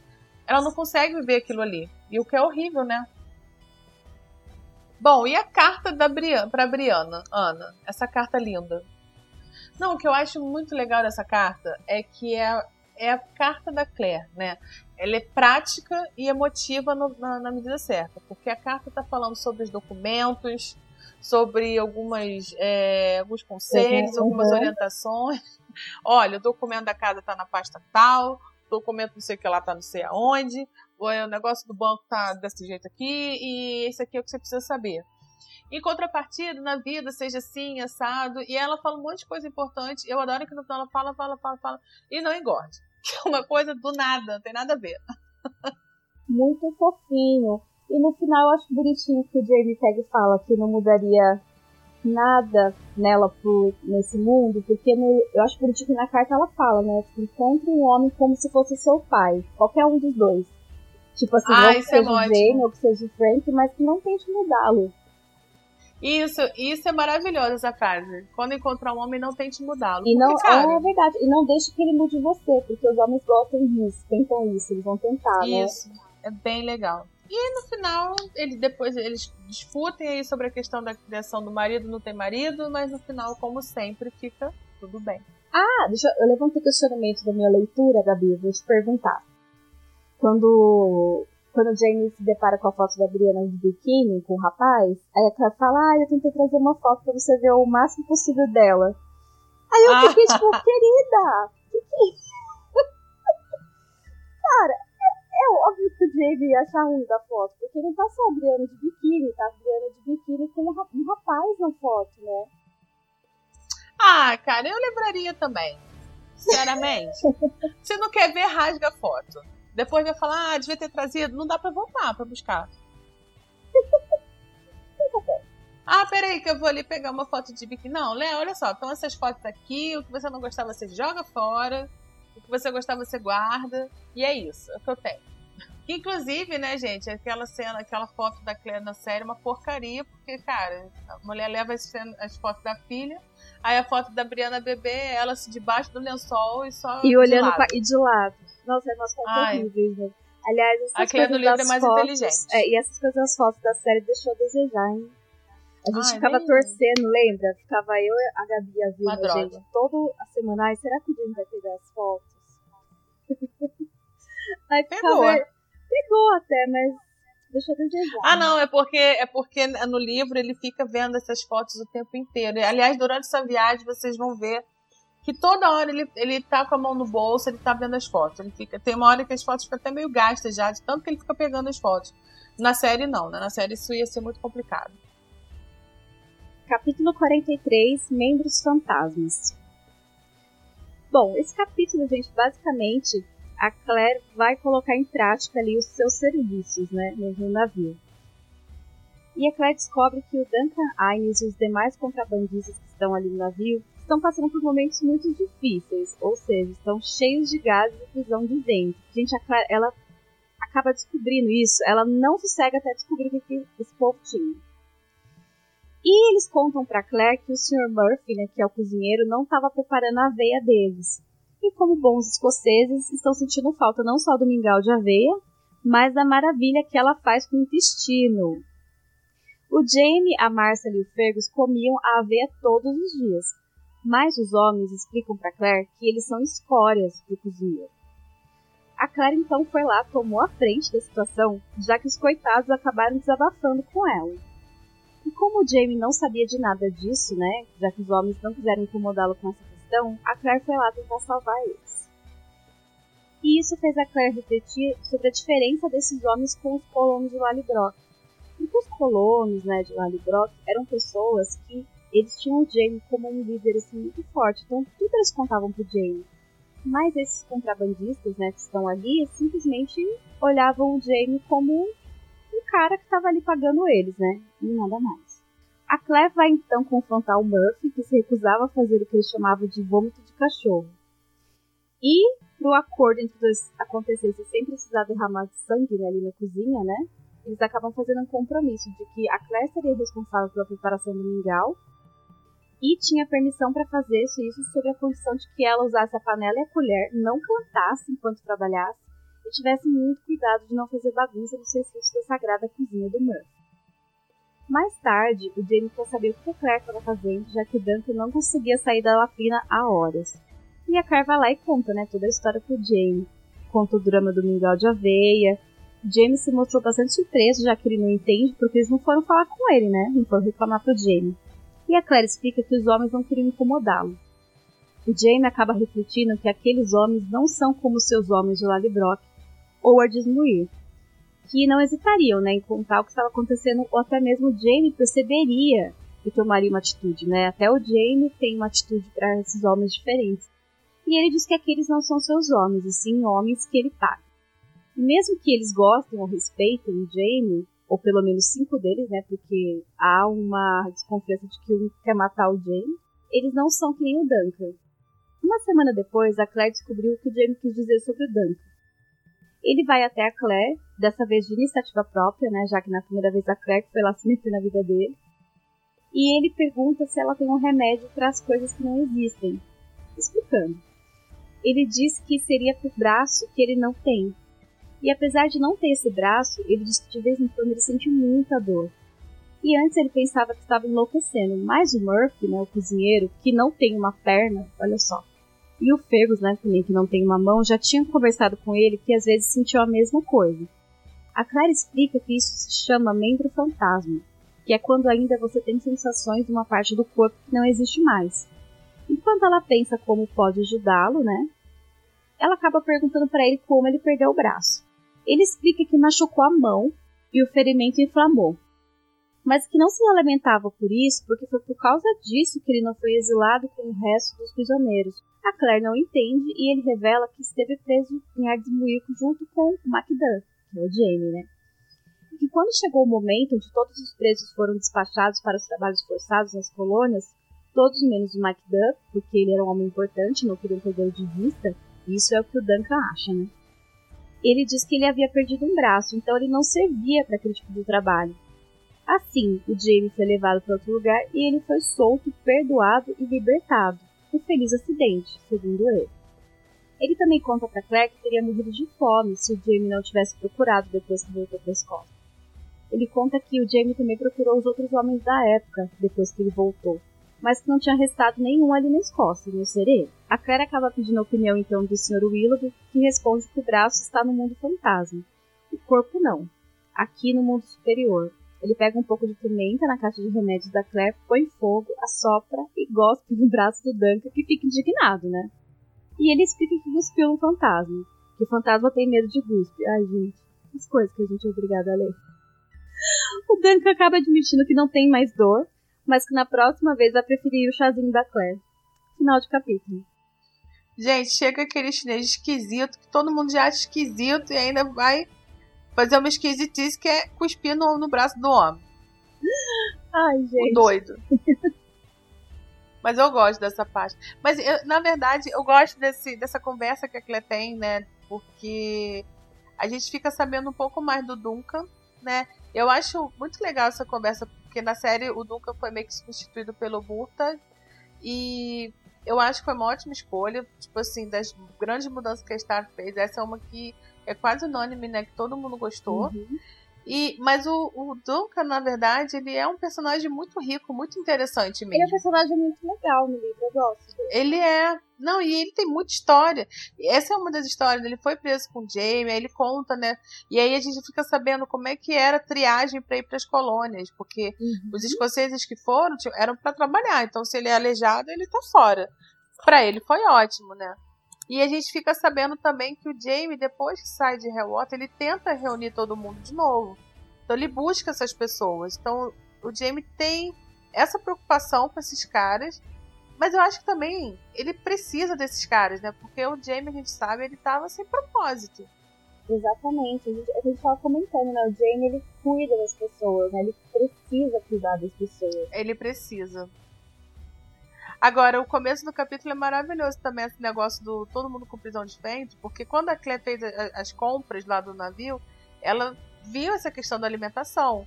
ela não consegue viver aquilo ali. E o que é horrível, né? Bom, e a carta da Brian, pra Briana, Ana? Essa carta linda. Não, o que eu acho muito legal dessa carta é que é, a- é a carta da Claire, né? Ela é prática e emotiva no- na, na medida certa, porque a carta está falando sobre os documentos, sobre algumas, é, alguns conselhos, Uhum, algumas uhum. orientações. Olha, o documento da casa está na pasta tal, o documento não sei o que lá está não sei aonde, o o negócio do banco tá desse jeito aqui, e esse aqui é o que você precisa saber. Em contrapartida, na vida, seja assim, assado, e ela fala um monte de coisa importante. Eu adoro que no final ela fala, fala, fala, fala, e não engorde. Que é uma coisa do nada, não tem nada a ver. Muito fofinho. E no final eu acho bonitinho que o Jamie pega e fala que não mudaria nada nela por, nesse mundo, porque no- eu acho bonitinho que na carta ela fala, né? Encontre um homem como se fosse seu pai. Qualquer um dos dois. Tipo assim, Ah, ou que isso é seja o ótimo. Jamie ou que seja o Frank, mas que não tente mudá-lo. Isso, isso é maravilhoso, essa frase. Quando encontrar um homem, não tente mudá-lo. E não, cara, é verdade. E não deixe que ele mude você, porque os homens gostam disso, tentam isso, eles vão tentar, né? Isso, é bem legal. E no final, ele, depois eles discutem aí sobre a questão da criação do marido, não tem marido, mas no final, como sempre, fica tudo bem. Ah, deixa eu, eu levanto o questionamento da minha leitura, Gabi, vou te perguntar. Quando quando Jamie se depara com a foto da Brianna de biquíni com o rapaz, aí a Claire fala, ah, eu tentei trazer uma foto pra você ver o máximo possível dela. Aí eu Ah. fiquei tipo, querida, que que é? Cara, é, óbvio que o Jamie ia achar ruim da foto, porque não tá só a Brianna de biquíni, tá a Brianna de biquíni com um um rapaz na foto, né? Ah, cara, eu lembraria também. Sinceramente. Se não quer ver, rasga a foto. Depois vai falar, ah, devia ter trazido. Não dá pra voltar pra buscar. Ah, peraí, que eu vou ali pegar uma foto de biquíni. Não, Léo, olha só, estão essas fotos aqui. O que você não gostar, você joga fora. O que você gostar, você guarda. E é isso, é o que eu tenho. Que, inclusive, né, gente, aquela cena, aquela foto da Claire na série é uma porcaria, porque, cara, a mulher leva as, as fotos da filha, aí a foto da Briana bebê, ela se debaixo do lençol e só. E de olhando lado. pra, e de lado. Nossa, é umas fotos Ai. horríveis, né? Aliás, essas A Claire coisas no livro é mais fotos, inteligente. É, e essas coisas das fotos da série deixou a desejar, hein? A gente Ai, ficava nem- torcendo, lembra? Ficava eu, a Gabi e a Uma Vilma, droga. gente, toda a semana. Ai, será que o Jimmy vai pegar as fotos? Aí ficava... Pegou. Pegou até, mas deixou a desejar. Ah, não, é porque é porque no livro ele fica vendo essas fotos o tempo inteiro. Aliás, durante essa viagem vocês vão ver que toda hora ele, ele tá com a mão no bolso, ele tá vendo as fotos. Ele fica, tem uma hora que as fotos ficam até meio gastas já, de tanto que ele fica pegando as fotos. Na série não, né? Na série isso ia ser muito complicado. Capítulo 43 Membros Fantasmas. Bom, esse capítulo, gente, basicamente a Claire vai colocar em prática ali os seus serviços, né, no navio. E a Claire descobre que o Duncan Hines e os demais contrabandistas que estão ali no navio estão passando por momentos muito difíceis, ou seja, estão cheios de gases e prisão de vento. Gente, a Claire, ela acaba descobrindo isso, ela não sossega até descobrir o que, que esse povo tinha. E eles contam para Claire que o Sr. Murphy, né, que é o cozinheiro, não estava preparando a aveia deles. E como bons escoceses, estão sentindo falta não só do mingau de aveia, mas da maravilha que ela faz com o intestino. O Jamie, a Marcel e o Fergus comiam a aveia todos os dias, mas os homens explicam para Claire que eles são escórias para o cozinheiro. A Claire então foi lá, tomou a frente da situação, já que os coitados acabaram desabafando com ela. E como o Jamie não sabia de nada disso, né, já que os homens não quiseram incomodá-lo com essa questão, a Claire foi lá tentar salvar eles. E isso fez a Claire refletir sobre a diferença desses homens com os colonos de Lallybrock. Porque os colonos, né, de Lallybrock eram pessoas que eles tinham o Jamie como um líder assim muito forte, então tudo eles contavam pro Jamie. Mas esses contrabandistas, né, que estão ali, simplesmente olhavam o Jamie como um cara que estava ali pagando eles, né? E nada mais. A Claire vai então confrontar o Murphy, que se recusava a fazer o que ele chamava de vômito de cachorro. E, para o acordo entre os dois acontecesse sem precisar derramar de sangue né, ali na cozinha, né? Eles acabam fazendo um compromisso de que a Claire seria responsável pela preparação do mingau e tinha permissão para fazer isso, isso sob a condição de que ela usasse a panela e a colher, não cantasse enquanto trabalhasse e tivesse muito cuidado de não fazer bagunça nos serviços da sagrada cozinha do Murphy. Mais tarde, o Jamie quer saber o que a Claire estava fazendo, já que o Duncan não conseguia sair da latrina há horas. E a Claire vai lá e conta né, toda a história pro Jamie. Conta o drama do mingau de aveia. O Jamie se mostrou bastante surpreso, já que ele não entende, porque eles não foram falar com ele, né? Não foram reclamar pro Jamie. E a Claire explica que os homens não queriam incomodá-lo. O Jamie acaba refletindo que aqueles homens não são como seus homens de Lallybrock ou Ardismuir, que não hesitariam né, em contar o que estava acontecendo, ou até mesmo o Jamie perceberia e tomaria uma atitude. Né? Até o Jamie tem uma atitude para esses homens diferentes. E ele diz que aqueles não são seus homens, e sim homens que ele paga. E mesmo que eles gostem ou respeitem o Jamie, ou pelo menos cinco deles, né, porque há uma desconfiança de que um quer matar o Jamie, eles não são que nem o Duncan. Uma semana depois, a Claire descobriu o que o Jamie quis dizer sobre o Duncan. Ele vai até a Claire, dessa vez de iniciativa própria, né, já que na primeira vez a Claire foi lá se meter na vida dele. E ele pergunta se ela tem um remédio para as coisas que não existem, explicando. Ele diz que seria pro braço que ele não tem. E apesar de não ter esse braço, ele diz que de vez em quando ele sente muita dor. E antes ele pensava que estava enlouquecendo, mas o Murphy, né, o cozinheiro, que não tem uma perna, olha só, e o Fergus, né, também, que não tem uma mão, já tinha conversado com ele que às vezes sentiu a mesma coisa. A Claire explica que isso se chama membro fantasma, que é quando ainda você tem sensações de uma parte do corpo que não existe mais. Enquanto ela pensa como pode ajudá-lo, né? Ela acaba perguntando para ele como ele perdeu o braço. Ele explica que machucou a mão e o ferimento inflamou, mas que não se lamentava por isso porque foi por causa disso que ele não foi exilado com o resto dos prisioneiros. A Claire não entende e ele revela que esteve preso em Ardesmuir junto com o Macduff, que é o Jamie, né? E que quando chegou o momento onde todos os presos foram despachados para os trabalhos forçados nas colônias, todos menos o Macduff, porque ele era um homem importante, não queriam perdê-lo de vista, isso é o que o Duncan acha, né? Ele diz que ele havia perdido um braço, então ele não servia para aquele tipo de trabalho. Assim, o Jamie foi levado para outro lugar e ele foi solto, perdoado e libertado. Um feliz acidente, segundo ele. Ele também conta para Claire que teria morrido de fome se o Jamie não tivesse procurado depois que voltou para a escola. Ele conta que o Jamie também procurou os outros homens da época depois que ele voltou, mas que não tinha restado nenhum ali na Escócia, no ser ele. A Claire acaba pedindo a opinião então do Sr. Willoughby, que responde que o braço está no mundo fantasma. O corpo não. Aqui no mundo superior. Ele pega um pouco de pimenta na caixa de remédios da Claire, põe fogo, assopra e gospe no braço do Duncan, que fica indignado, né? E ele explica que cuspiu um fantasma. Que o fantasma tem medo de guspe. Ai, gente, as coisas que a gente é obrigado a ler. O Duncan acaba admitindo que não tem mais dor, mas que na próxima vez vai preferir o chazinho da Claire. Final de capítulo. Gente, chega aquele chinês esquisito, que todo mundo já acha esquisito e ainda vai fazer uma esquisitice que é cuspir no, no braço do homem. Ai, gente. O doido. Mas eu gosto dessa parte. Mas, eu, na verdade, eu gosto desse, dessa conversa que a Clé tem, né? Porque a gente fica sabendo um pouco mais do Duncan, né? Eu acho muito legal essa conversa, porque na série o Duncan foi meio que substituído pelo Burta. E eu acho que foi uma ótima escolha. Tipo assim, das grandes mudanças que a Star fez, essa é uma que é quase unânime, né? Que todo mundo gostou. Uhum. E, mas o, o Duncan, na verdade, ele é um personagem muito rico, muito interessante mesmo. Ele é um personagem muito legal no livro, eu gosto. Dele. Ele é. Não, e ele tem muita história. Essa é uma das histórias. Ele foi preso com o Jamie, aí ele conta, né? E aí a gente fica sabendo como é que era a triagem para ir para as colônias, porque Uhum. os escoceses que foram tipo, eram para trabalhar. Então, se ele é aleijado, ele tá fora. Para ele foi ótimo, né? E a gente fica sabendo também que o Jamie, depois que sai de Hellwater, ele tenta reunir todo mundo de novo. Então ele busca essas pessoas. Então o Jamie tem essa preocupação com esses caras. Mas eu acho que também ele precisa desses caras, né? Porque o Jamie, a gente sabe, ele tava sem propósito. Exatamente. A gente, a gente tava comentando, né? O Jamie, ele cuida das pessoas, né? Ele precisa cuidar das pessoas. Ele precisa. Agora, o começo do capítulo é maravilhoso também, esse negócio do todo mundo com prisão de ventre, porque quando a Clé fez as compras lá do navio, ela viu essa questão da alimentação,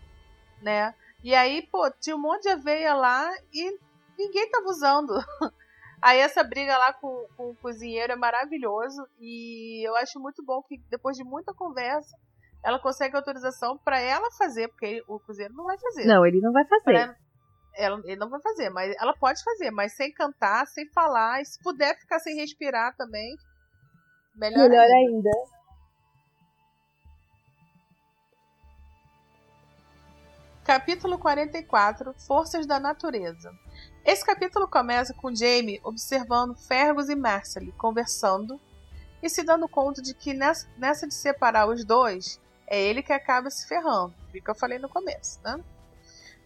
né? E aí, pô, tinha um monte de aveia lá e ninguém tava usando. Aí essa briga lá com, com o cozinheiro é maravilhoso e eu acho muito bom que depois de muita conversa, ela consegue autorização para ela fazer, porque ele- o cozinheiro não vai fazer. Não, ele não vai fazer. Pra- ela, ele não vai fazer, mas ela pode fazer, mas sem cantar, sem falar, e se puder ficar sem respirar também, melhor, Melhor ainda. ainda. Capítulo 44 Forças da Natureza. Esse capítulo começa com Jamie observando Fergus e Marcely conversando e se dando conta de que nessa, nessa de separar os dois, é ele que acaba se ferrando. O que eu falei no começo, né?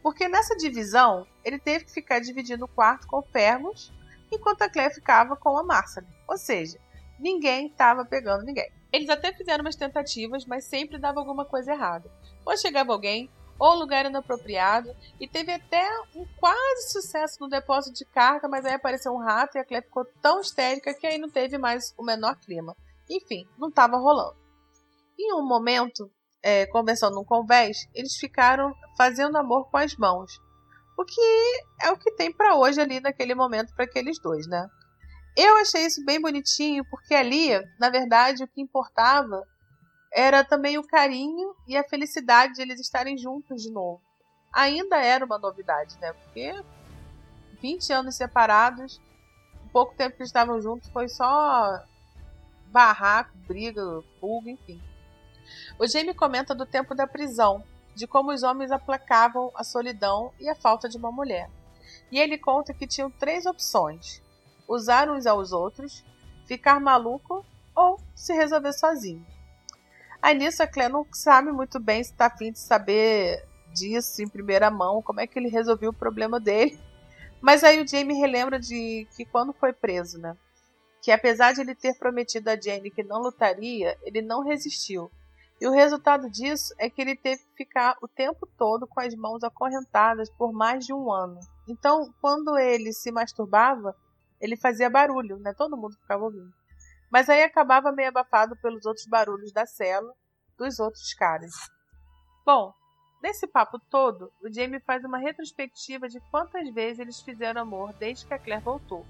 Porque nessa divisão, ele teve que ficar dividindo o quarto com o Fergus, enquanto a Claire ficava com a Marcely. Ou seja, ninguém estava pegando ninguém. Eles até fizeram umas tentativas, mas sempre dava alguma coisa errada. Ou chegava alguém, ou lugar inapropriado, e teve até um quase sucesso no depósito de carga, mas aí apareceu um rato e a Claire ficou tão histérica que aí não teve mais o menor clima. Enfim, não estava rolando. Em um momento, é, conversando num convés, eles ficaram fazendo amor com as mãos. O que é o que tem para hoje ali naquele momento para aqueles dois, né? Eu achei isso bem bonitinho, porque ali, na verdade, o que importava era também o carinho e a felicidade de eles estarem juntos de novo. Ainda era uma novidade, né? Porque 20 anos separados, pouco tempo que estavam juntos, foi só barraco, briga, fuga, enfim. O Jamie comenta do tempo da prisão, de como os homens aplacavam a solidão e a falta de uma mulher. E ele conta que tinham três opções: usar uns aos outros, ficar maluco ou se resolver sozinho. Aí nisso a Claire não sabe muito bem se está afim de saber disso em primeira mão, como é que ele resolveu o problema dele. Mas aí o Jamie relembra de que quando foi preso, né? Que apesar de ele ter prometido a Jane que não lutaria, ele não resistiu. E o resultado disso é que ele teve que ficar o tempo todo com as mãos acorrentadas por mais de um ano. Então, quando ele se masturbava, ele fazia barulho, né? Todo mundo ficava ouvindo. Mas aí acabava meio abafado pelos outros barulhos da cela dos outros caras. Bom, nesse papo todo, o Jamie faz uma retrospectiva de quantas vezes eles fizeram amor desde que a Claire voltou.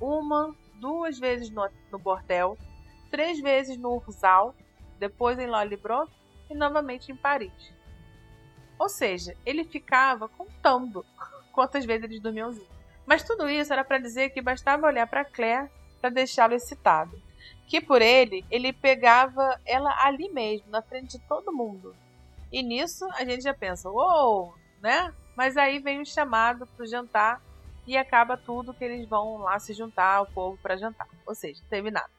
Uma, duas vezes no, no bordel, três vezes no Urzal, depois em Lollibrook e novamente em Paris. Ou seja, ele ficava contando quantas vezes eles dormiam juntos. Mas tudo isso era para dizer que bastava olhar para Claire para deixá-lo excitado. Que por ele, ele pegava ela ali mesmo, na frente de todo mundo. E nisso a gente já pensa, uou, né? Mas aí vem o chamado para jantar e acaba tudo que eles vão lá se juntar ao povo para jantar. Ou seja, nada.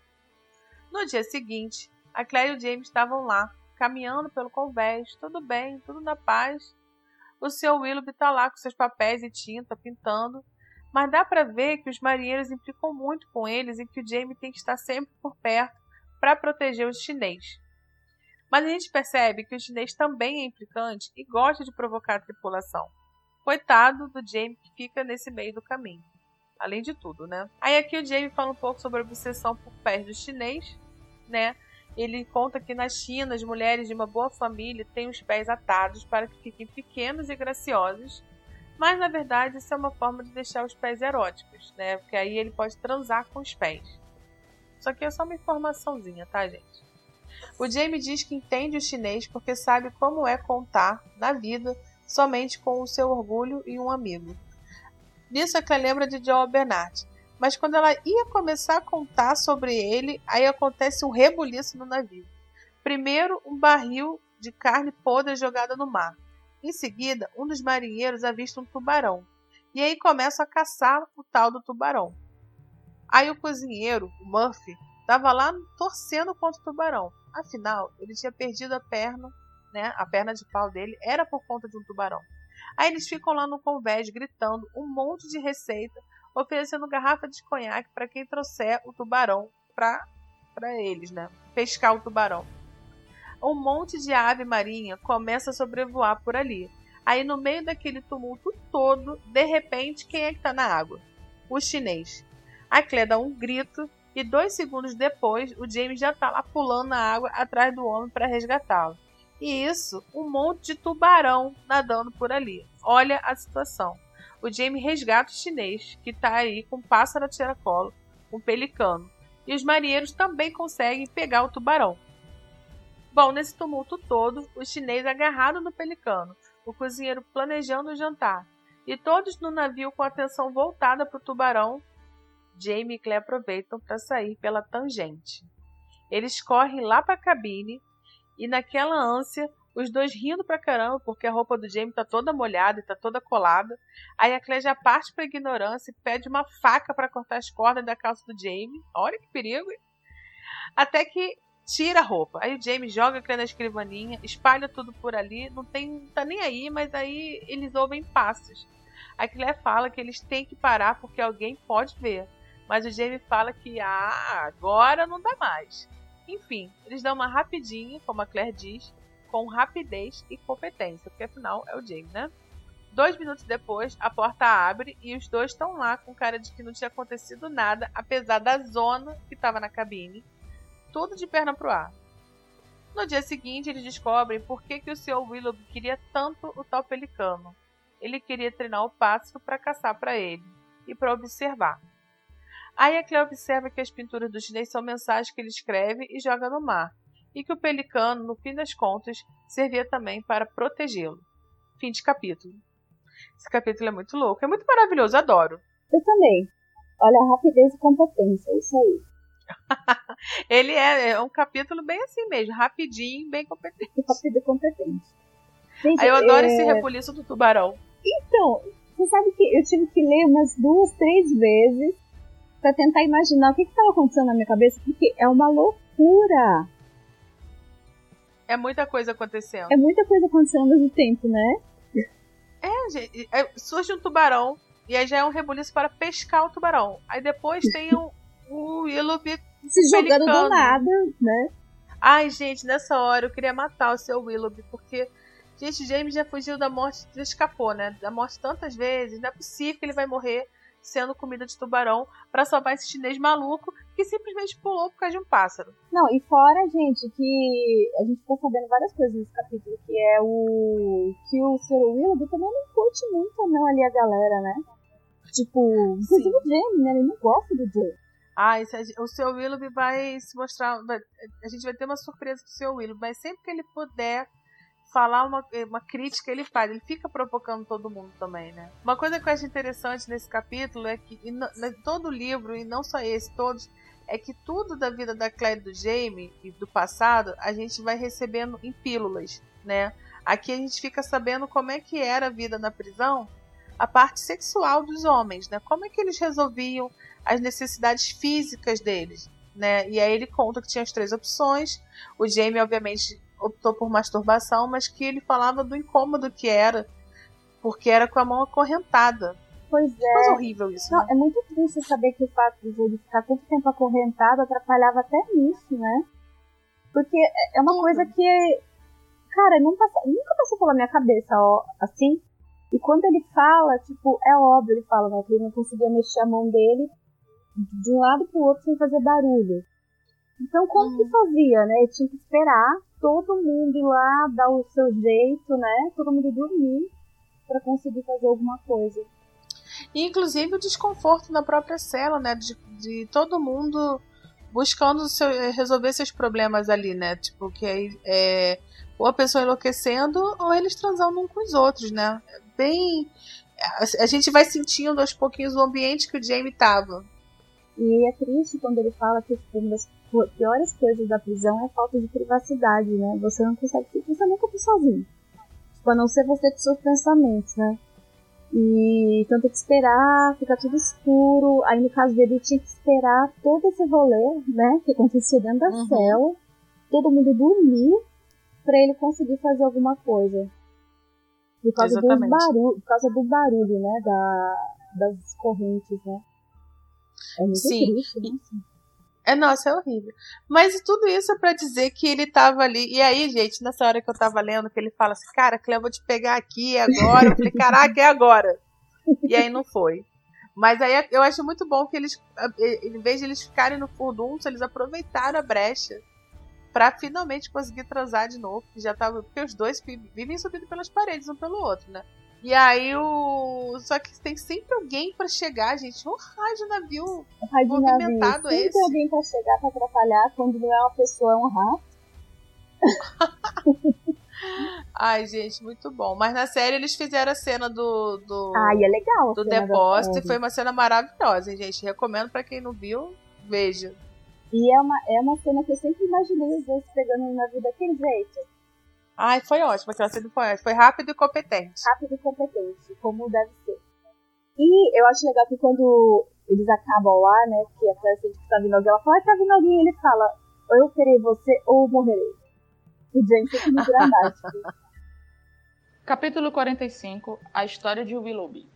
No dia seguinte, a Claire e o James estavam lá, caminhando pelo convés, tudo bem, tudo na paz. O Sr. Willoughby está lá com seus papéis e tinta, pintando, mas dá para ver que os marinheiros implicam muito com eles e que o Jamie tem que estar sempre por perto para proteger os chinês. Mas a gente percebe que o chinês também é implicante e gosta de provocar a tripulação. Coitado do Jamie que fica nesse meio do caminho. Além de tudo, né? Aí aqui o Jamie fala um pouco sobre a obsessão por pés do chinês, né? Ele conta que na China as mulheres de uma boa família têm os pés atados para que fiquem pequenos e graciosos mas na verdade isso é uma forma de deixar os pés eróticos, né? Porque aí ele pode transar com os pés. Só que é só uma informaçãozinha, tá, gente? O Jamie diz que entende o chinês porque sabe como é contar na vida somente com o seu orgulho e um amigo. Nisso é que lembra de Joe Bernard. Mas quando ela ia começar a contar sobre ele, aí acontece um rebuliço no navio. Primeiro, um barril de carne podre jogada no mar. Em seguida, um dos marinheiros avista um tubarão. E aí começa a caçar o tal do tubarão. Aí o cozinheiro, o Murphy, estava lá torcendo contra o tubarão. Afinal, ele tinha perdido a perna, né? A perna de pau dele era por conta de um tubarão. Aí eles ficam lá no convés gritando um monte de receita, oferecendo garrafa de conhaque para quem trouxer o tubarão para eles, né? Pescar o tubarão um monte de ave marinha começa a sobrevoar por ali. Aí, no meio daquele tumulto todo, de repente, quem é que tá na água? O chinês. A Claire dá um grito e dois segundos depois, o James já tá lá pulando na água atrás do homem para resgatá-lo. E isso, um monte de tubarão nadando por ali. Olha a situação. O James resgata o chinês, que tá aí com um pássaro a tiracolo, um pelicano. E os marinheiros também conseguem pegar o tubarão. Bom, nesse tumulto todo, o chinês agarrado no pelicano, o cozinheiro planejando o jantar, e todos no navio com a atenção voltada para o tubarão, Jamie e Claire aproveitam para sair pela tangente. Eles correm lá para a cabine e naquela ânsia, os dois rindo pra caramba porque a roupa do Jamie tá toda molhada e tá toda colada. Aí a Claire já parte pra ignorância e pede uma faca para cortar as cordas da calça do Jamie. Olha que perigo! Até que tira a roupa. Aí o James joga a Claire na escrivaninha, espalha tudo por ali, não tem, tá nem aí, mas aí eles ouvem passos. A Claire fala que eles têm que parar porque alguém pode ver. Mas o Jamie fala que ah, agora não dá mais. Enfim, eles dão uma rapidinha, como a Claire diz, com rapidez e competência, porque afinal é o Jamie, né? Dois minutos depois, a porta abre e os dois estão lá com cara de que não tinha acontecido nada, apesar da zona que estava na cabine tudo de perna pro ar. No dia seguinte, eles descobrem por que, que o Sr. Willoughby queria tanto o tal pelicano. Ele queria treinar o pássaro para caçar para ele e para observar. Aí a Claire observa que as pinturas do chinês são mensagens que ele escreve e joga no mar, e que o pelicano, no fim das contas, servia também para protegê-lo. Fim de capítulo. Esse capítulo é muito louco, é muito maravilhoso, adoro. Eu também. Olha, rapidez e competência, é isso aí. Ele é, é, um capítulo bem assim mesmo, rapidinho, bem competente. Rápido e competente. Gente, Aí eu adoro é... esse rebuliço do tubarão. Então, você sabe que eu tive que ler umas duas, três vezes para tentar imaginar o que estava acontecendo na minha cabeça, porque é uma loucura. É muita coisa acontecendo. É muita coisa acontecendo ao mesmo tempo, né? É, gente. É, surge um tubarão, e aí já é um rebuliço para pescar o tubarão. Aí depois tem o, o Willoughby se jogando do nada, né? Ai, gente, nessa hora eu queria matar o seu Willoughby, porque, gente, James já fugiu da morte, já escapou, né? Da morte tantas vezes, não é possível que ele vai morrer sendo comida de tubarão para salvar esse chinês maluco que simplesmente pulou por causa de um pássaro. Não, e fora, gente, que a gente tá sabendo várias coisas nesse capítulo, que é o. que o Sr. Willoughby também não curte muito, não, ali a galera, né? Tipo, inclusive Sim. o Jamie, né? Ele não gosta do Jamie. Ah, esse, o seu Willoughby vai se mostrar. Vai, a gente vai ter uma surpresa com o seu Willoughby, mas sempre que ele puder falar uma, uma crítica, ele faz. Ele fica provocando todo mundo também, né? Uma coisa que eu acho interessante nesse capítulo é que, em, todo livro, e não só esse, todos, é que tudo da vida da Claire do Jamie e do passado a gente vai recebendo em pílulas, né? Aqui a gente fica sabendo como é que era a vida na prisão, a parte sexual dos homens, né? Como é que eles resolviam as necessidades físicas deles, né? E aí ele conta que tinha as três opções. O Jamie, obviamente, optou por masturbação, mas que ele falava do incômodo que era, porque era com a mão acorrentada. Pois é. Coisa horrível isso. Não, né? É muito triste saber que o fato de ele ficar tanto tempo acorrentado atrapalhava até nisso, né? Porque é, é uma Tudo. coisa que, cara, nunca, nunca passou pela minha cabeça, ó, assim. E quando ele fala, tipo, é óbvio, ele fala, né, que ele não conseguia mexer a mão dele de um lado pro outro sem fazer barulho. Então, como que uhum. fazia, né? Ele tinha que esperar todo mundo ir lá dar o seu jeito, né? Todo mundo dormir para conseguir fazer alguma coisa. E, inclusive o desconforto na própria cela, né? De, de todo mundo buscando seu, resolver seus problemas ali, né? Tipo, que aí é ou a pessoa enlouquecendo ou eles transando um com os outros, né? Bem. A, a gente vai sentindo aos pouquinhos o ambiente que o Jamie tava. E é triste quando ele fala que tipo, uma das piores coisas da prisão é a falta de privacidade, né? Você não consegue. Você nunca tá sozinho. Tipo, a não ser você com seus pensamentos, né? E então tem que esperar, fica tudo escuro. Aí no caso dele tinha que esperar todo esse rolê, né? Que acontecia dentro da uhum. cela, todo mundo dormir para ele conseguir fazer alguma coisa. Por causa, do barulho, por causa do barulho, né? Da, das correntes, né? É muito Sim. triste, né? É, nossa, é horrível. Mas tudo isso é pra dizer que ele tava ali. E aí, gente, nessa hora que eu tava lendo, que ele fala assim, cara, Cleo, eu vou te pegar aqui agora. Eu falei, caraca, é agora. E aí não foi. Mas aí eu acho muito bom que eles, em vez de eles ficarem no furdunço, eles aproveitaram a brecha para finalmente conseguir transar de novo. Que já tava, porque os dois vivem subindo pelas paredes um pelo outro, né? E aí o. Só que tem sempre alguém para chegar, gente. Um de navio de movimentado navio. Sempre alguém pra chegar pra atrapalhar quando não é uma pessoa, é um rato. Ai, gente, muito bom. Mas na série eles fizeram a cena do. do Ai, é legal. Do depósito e foi uma cena maravilhosa, gente. Recomendo para quem não viu, veja. E é uma, é uma cena que eu sempre imaginei os dois pegando no navio daquele jeito. Ai, foi ótimo, aquela cena foi Foi rápido e competente. Rápido e competente, como deve ser. E eu acho legal que quando eles acabam lá, né, que a que tá vindo alguém, ela fala, ah, tá vindo alguém, e ele fala, ou eu terei você ou morrerei. O James é muito dramático. Capítulo 45 A História de Willoughby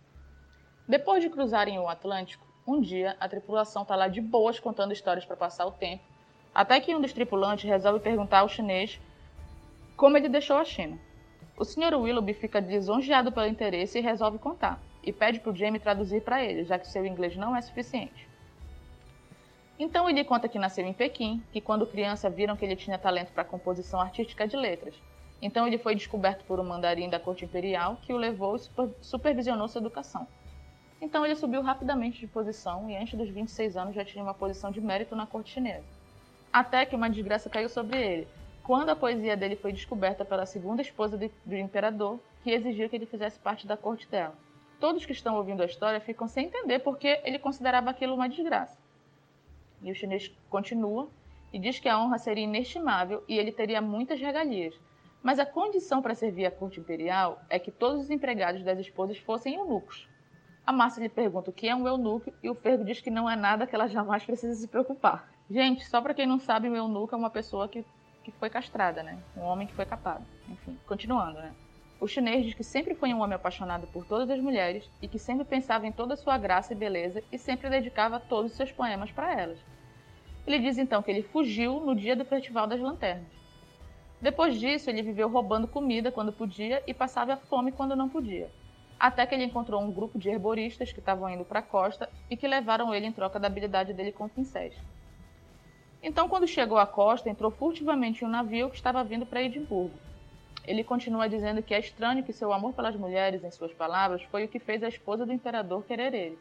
Depois de cruzarem o Atlântico, um dia a tripulação tá lá de boas contando histórias para passar o tempo, até que um dos tripulantes resolve perguntar ao chinês como ele deixou a China. O Sr. Willoughby fica lisonjeado pelo interesse e resolve contar, e pede para o Jamie traduzir para ele, já que seu inglês não é suficiente. Então ele conta que nasceu em Pequim, que quando criança viram que ele tinha talento para composição artística de letras. Então ele foi descoberto por um mandarim da corte imperial que o levou e supervisionou sua educação. Então ele subiu rapidamente de posição e antes dos 26 anos já tinha uma posição de mérito na corte chinesa. Até que uma desgraça caiu sobre ele, quando a poesia dele foi descoberta pela segunda esposa de, do imperador, que exigiu que ele fizesse parte da corte dela. Todos que estão ouvindo a história ficam sem entender porque ele considerava aquilo uma desgraça. E o chinês continua e diz que a honra seria inestimável e ele teria muitas regalias. Mas a condição para servir a corte imperial é que todos os empregados das esposas fossem eunucos. A Márcia lhe pergunta o que é um eunuco e o Fergo diz que não é nada que ela jamais precisa se preocupar. Gente, só para quem não sabe, um eunuco é uma pessoa que, que foi castrada, né? Um homem que foi capado. Enfim, continuando, né? O chinês diz que sempre foi um homem apaixonado por todas as mulheres e que sempre pensava em toda sua graça e beleza e sempre dedicava todos os seus poemas para elas. Ele diz então que ele fugiu no dia do Festival das Lanternas. Depois disso, ele viveu roubando comida quando podia e passava fome quando não podia. Até que ele encontrou um grupo de herboristas que estavam indo para a costa e que levaram ele em troca da habilidade dele com pincéis. Então, quando chegou à costa, entrou furtivamente em um navio que estava vindo para Edimburgo. Ele continua dizendo que é estranho que seu amor pelas mulheres, em suas palavras, foi o que fez a esposa do imperador querer ele.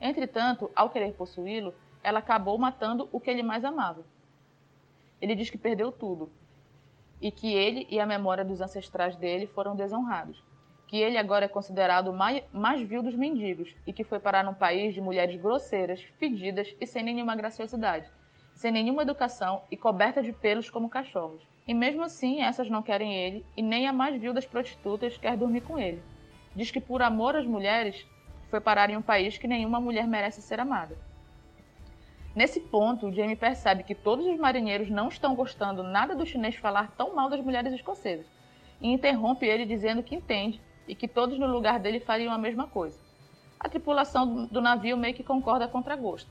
Entretanto, ao querer possuí-lo, ela acabou matando o que ele mais amava. Ele diz que perdeu tudo e que ele e a memória dos ancestrais dele foram desonrados. Que ele agora é considerado o mais, mais vil dos mendigos e que foi parar num país de mulheres grosseiras, fedidas e sem nenhuma graciosidade, sem nenhuma educação e coberta de pelos como cachorros. E mesmo assim, essas não querem ele, e nem a mais vil das prostitutas quer dormir com ele. Diz que por amor às mulheres, foi parar em um país que nenhuma mulher merece ser amada. Nesse ponto, Jamie percebe que todos os marinheiros não estão gostando nada do chinês falar tão mal das mulheres escocesas, e interrompe ele dizendo que entende e que todos no lugar dele fariam a mesma coisa. A tripulação do navio meio que concorda contra gosto.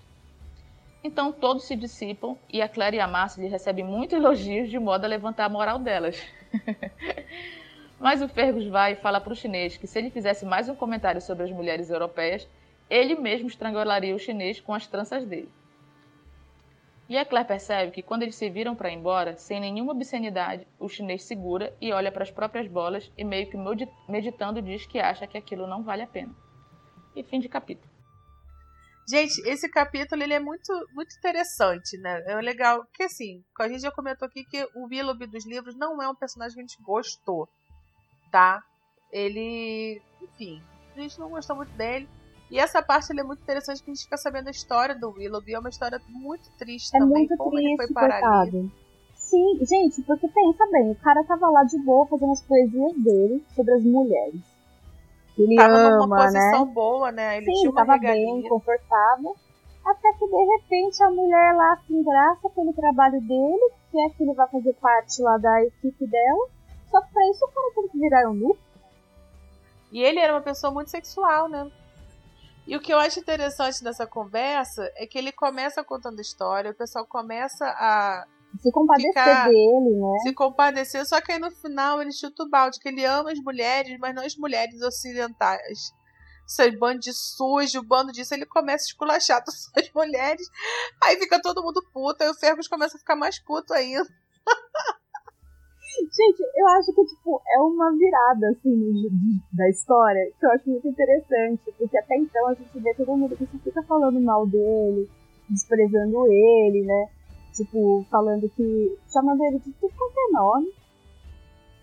Então todos se dissipam e a Claire e a lhe recebem muitos elogios de modo a levantar a moral delas. Mas o Fergus vai e fala para o chinês que se ele fizesse mais um comentário sobre as mulheres europeias, ele mesmo estrangularia o chinês com as tranças dele. E a Claire percebe que quando eles se viram para ir embora, sem nenhuma obscenidade, o chinês segura e olha para as próprias bolas e meio que meditando diz que acha que aquilo não vale a pena. E fim de capítulo. Gente, esse capítulo ele é muito, muito interessante, né? É legal, porque assim, a gente já comentou aqui que o Willoughby dos livros não é um personagem que a gente gostou, tá? Ele, enfim, a gente não gostou muito dele. E essa parte é muito interessante que a gente fica sabendo a história do Willoughby. É uma história muito triste é também, muito como triste, ele foi parar ali. Sim, gente, porque pensa bem, o cara tava lá de boa fazendo as poesias dele sobre as mulheres. Que ele Tava ama, numa posição né? boa, né? Ele Sim, tinha uma tava regalia. bem, confortável. Até que de repente a mulher lá se engraça pelo trabalho dele, quer que ele vá fazer parte lá da equipe dela. Só que pra isso o cara tem que virar um nu. E ele era uma pessoa muito sexual, né? E o que eu acho interessante nessa conversa é que ele começa contando a história, o pessoal começa a Se compadecer Ficar- dele, né? se compadecer, só que aí no final ele chuta o balde, que ele ama as mulheres, mas não as mulheres ocidentais. Seu bando de sujo, bando disso, ele começa a esculachar todas as mulheres, aí fica todo mundo puto, aí o Fergus começa a ficar mais puto ainda. Gente, eu acho que, tipo, é uma virada, assim, da história, que eu acho muito interessante, porque até então a gente vê todo mundo que só fica falando mal dele, desprezando ele, né? Tipo, falando que. chamando ele de tudo quanto é nome,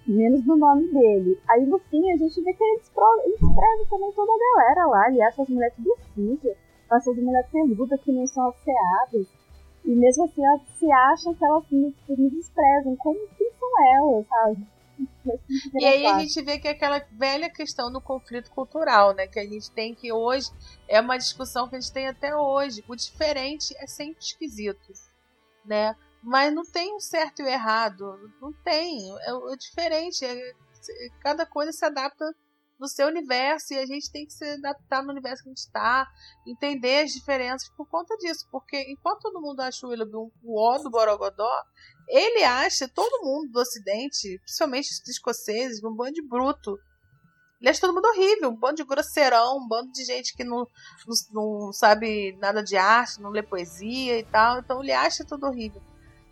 menos do nome dele. Aí no fim a gente vê que ele despreza, também toda a galera lá, ele acha as mulheres tudo sujas, acha as mulheres peludas que não são asseadas. E mesmo assim elas se acham que elas me, tipo, me desprezam. Como que são elas, sabe? E aí a gente vê que é aquela velha questão do conflito cultural, né? Que a gente tem que hoje, é uma discussão que a gente tem até hoje. O diferente é sempre esquisito, né? Mas não tem um certo e o errado, não tem. É é diferente, é- cada coisa se adapta no seu universo e a gente tem que se adaptar no universo que a gente está, entender as diferenças por conta disso. Porque enquanto todo mundo acha o Willoughby um ó do Borogodó, ele acha todo mundo do Ocidente, principalmente os escoceses, um bando de bruto. Ele acha todo mundo horrível, um bando de grosseirão, um bando de gente que não, não, não sabe nada de arte, não lê poesia e tal. Então ele acha tudo horrível.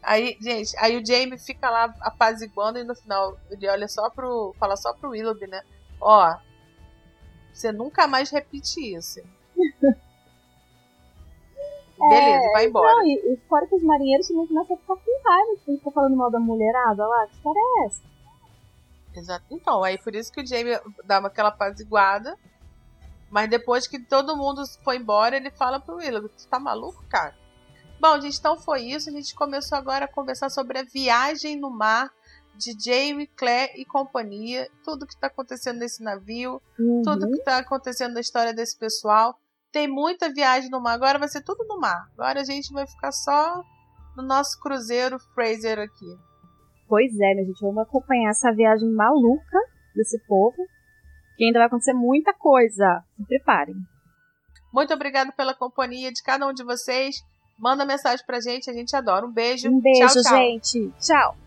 Aí, gente, aí o Jamie fica lá apaziguando e no final ele olha só pro. fala só pro Willoughby, né? Ó, você nunca mais repite isso. Beleza, vai embora. Não, e, e fora que os marinheiros também começam a ficar com raiva, porque ele fica falando mal da mulherada lá. Que história é essa? Então, aí por isso que o Jamie dá uma- aquela apaziguada. Mas depois que todo mundo foi embora, ele fala pro Willow, tu tá maluco, cara? Bom, gente, então foi isso. A gente começou agora a conversar sobre a viagem no mar de Jamie, Claire e companhia, tudo que está acontecendo nesse navio, Uhum. tudo que está acontecendo na história desse pessoal. Tem muita viagem no mar. Agora vai ser tudo no mar. Agora a gente vai ficar só no nosso cruzeiro Fraser aqui. Pois é, minha gente, vamos acompanhar essa viagem maluca desse povo. Que ainda vai acontecer muita coisa. Se preparem. Muito obrigado pela companhia de cada um de vocês. Manda mensagem pra gente, a gente adora. Um beijo. Um beijo, tchau, tchau. gente. Tchau.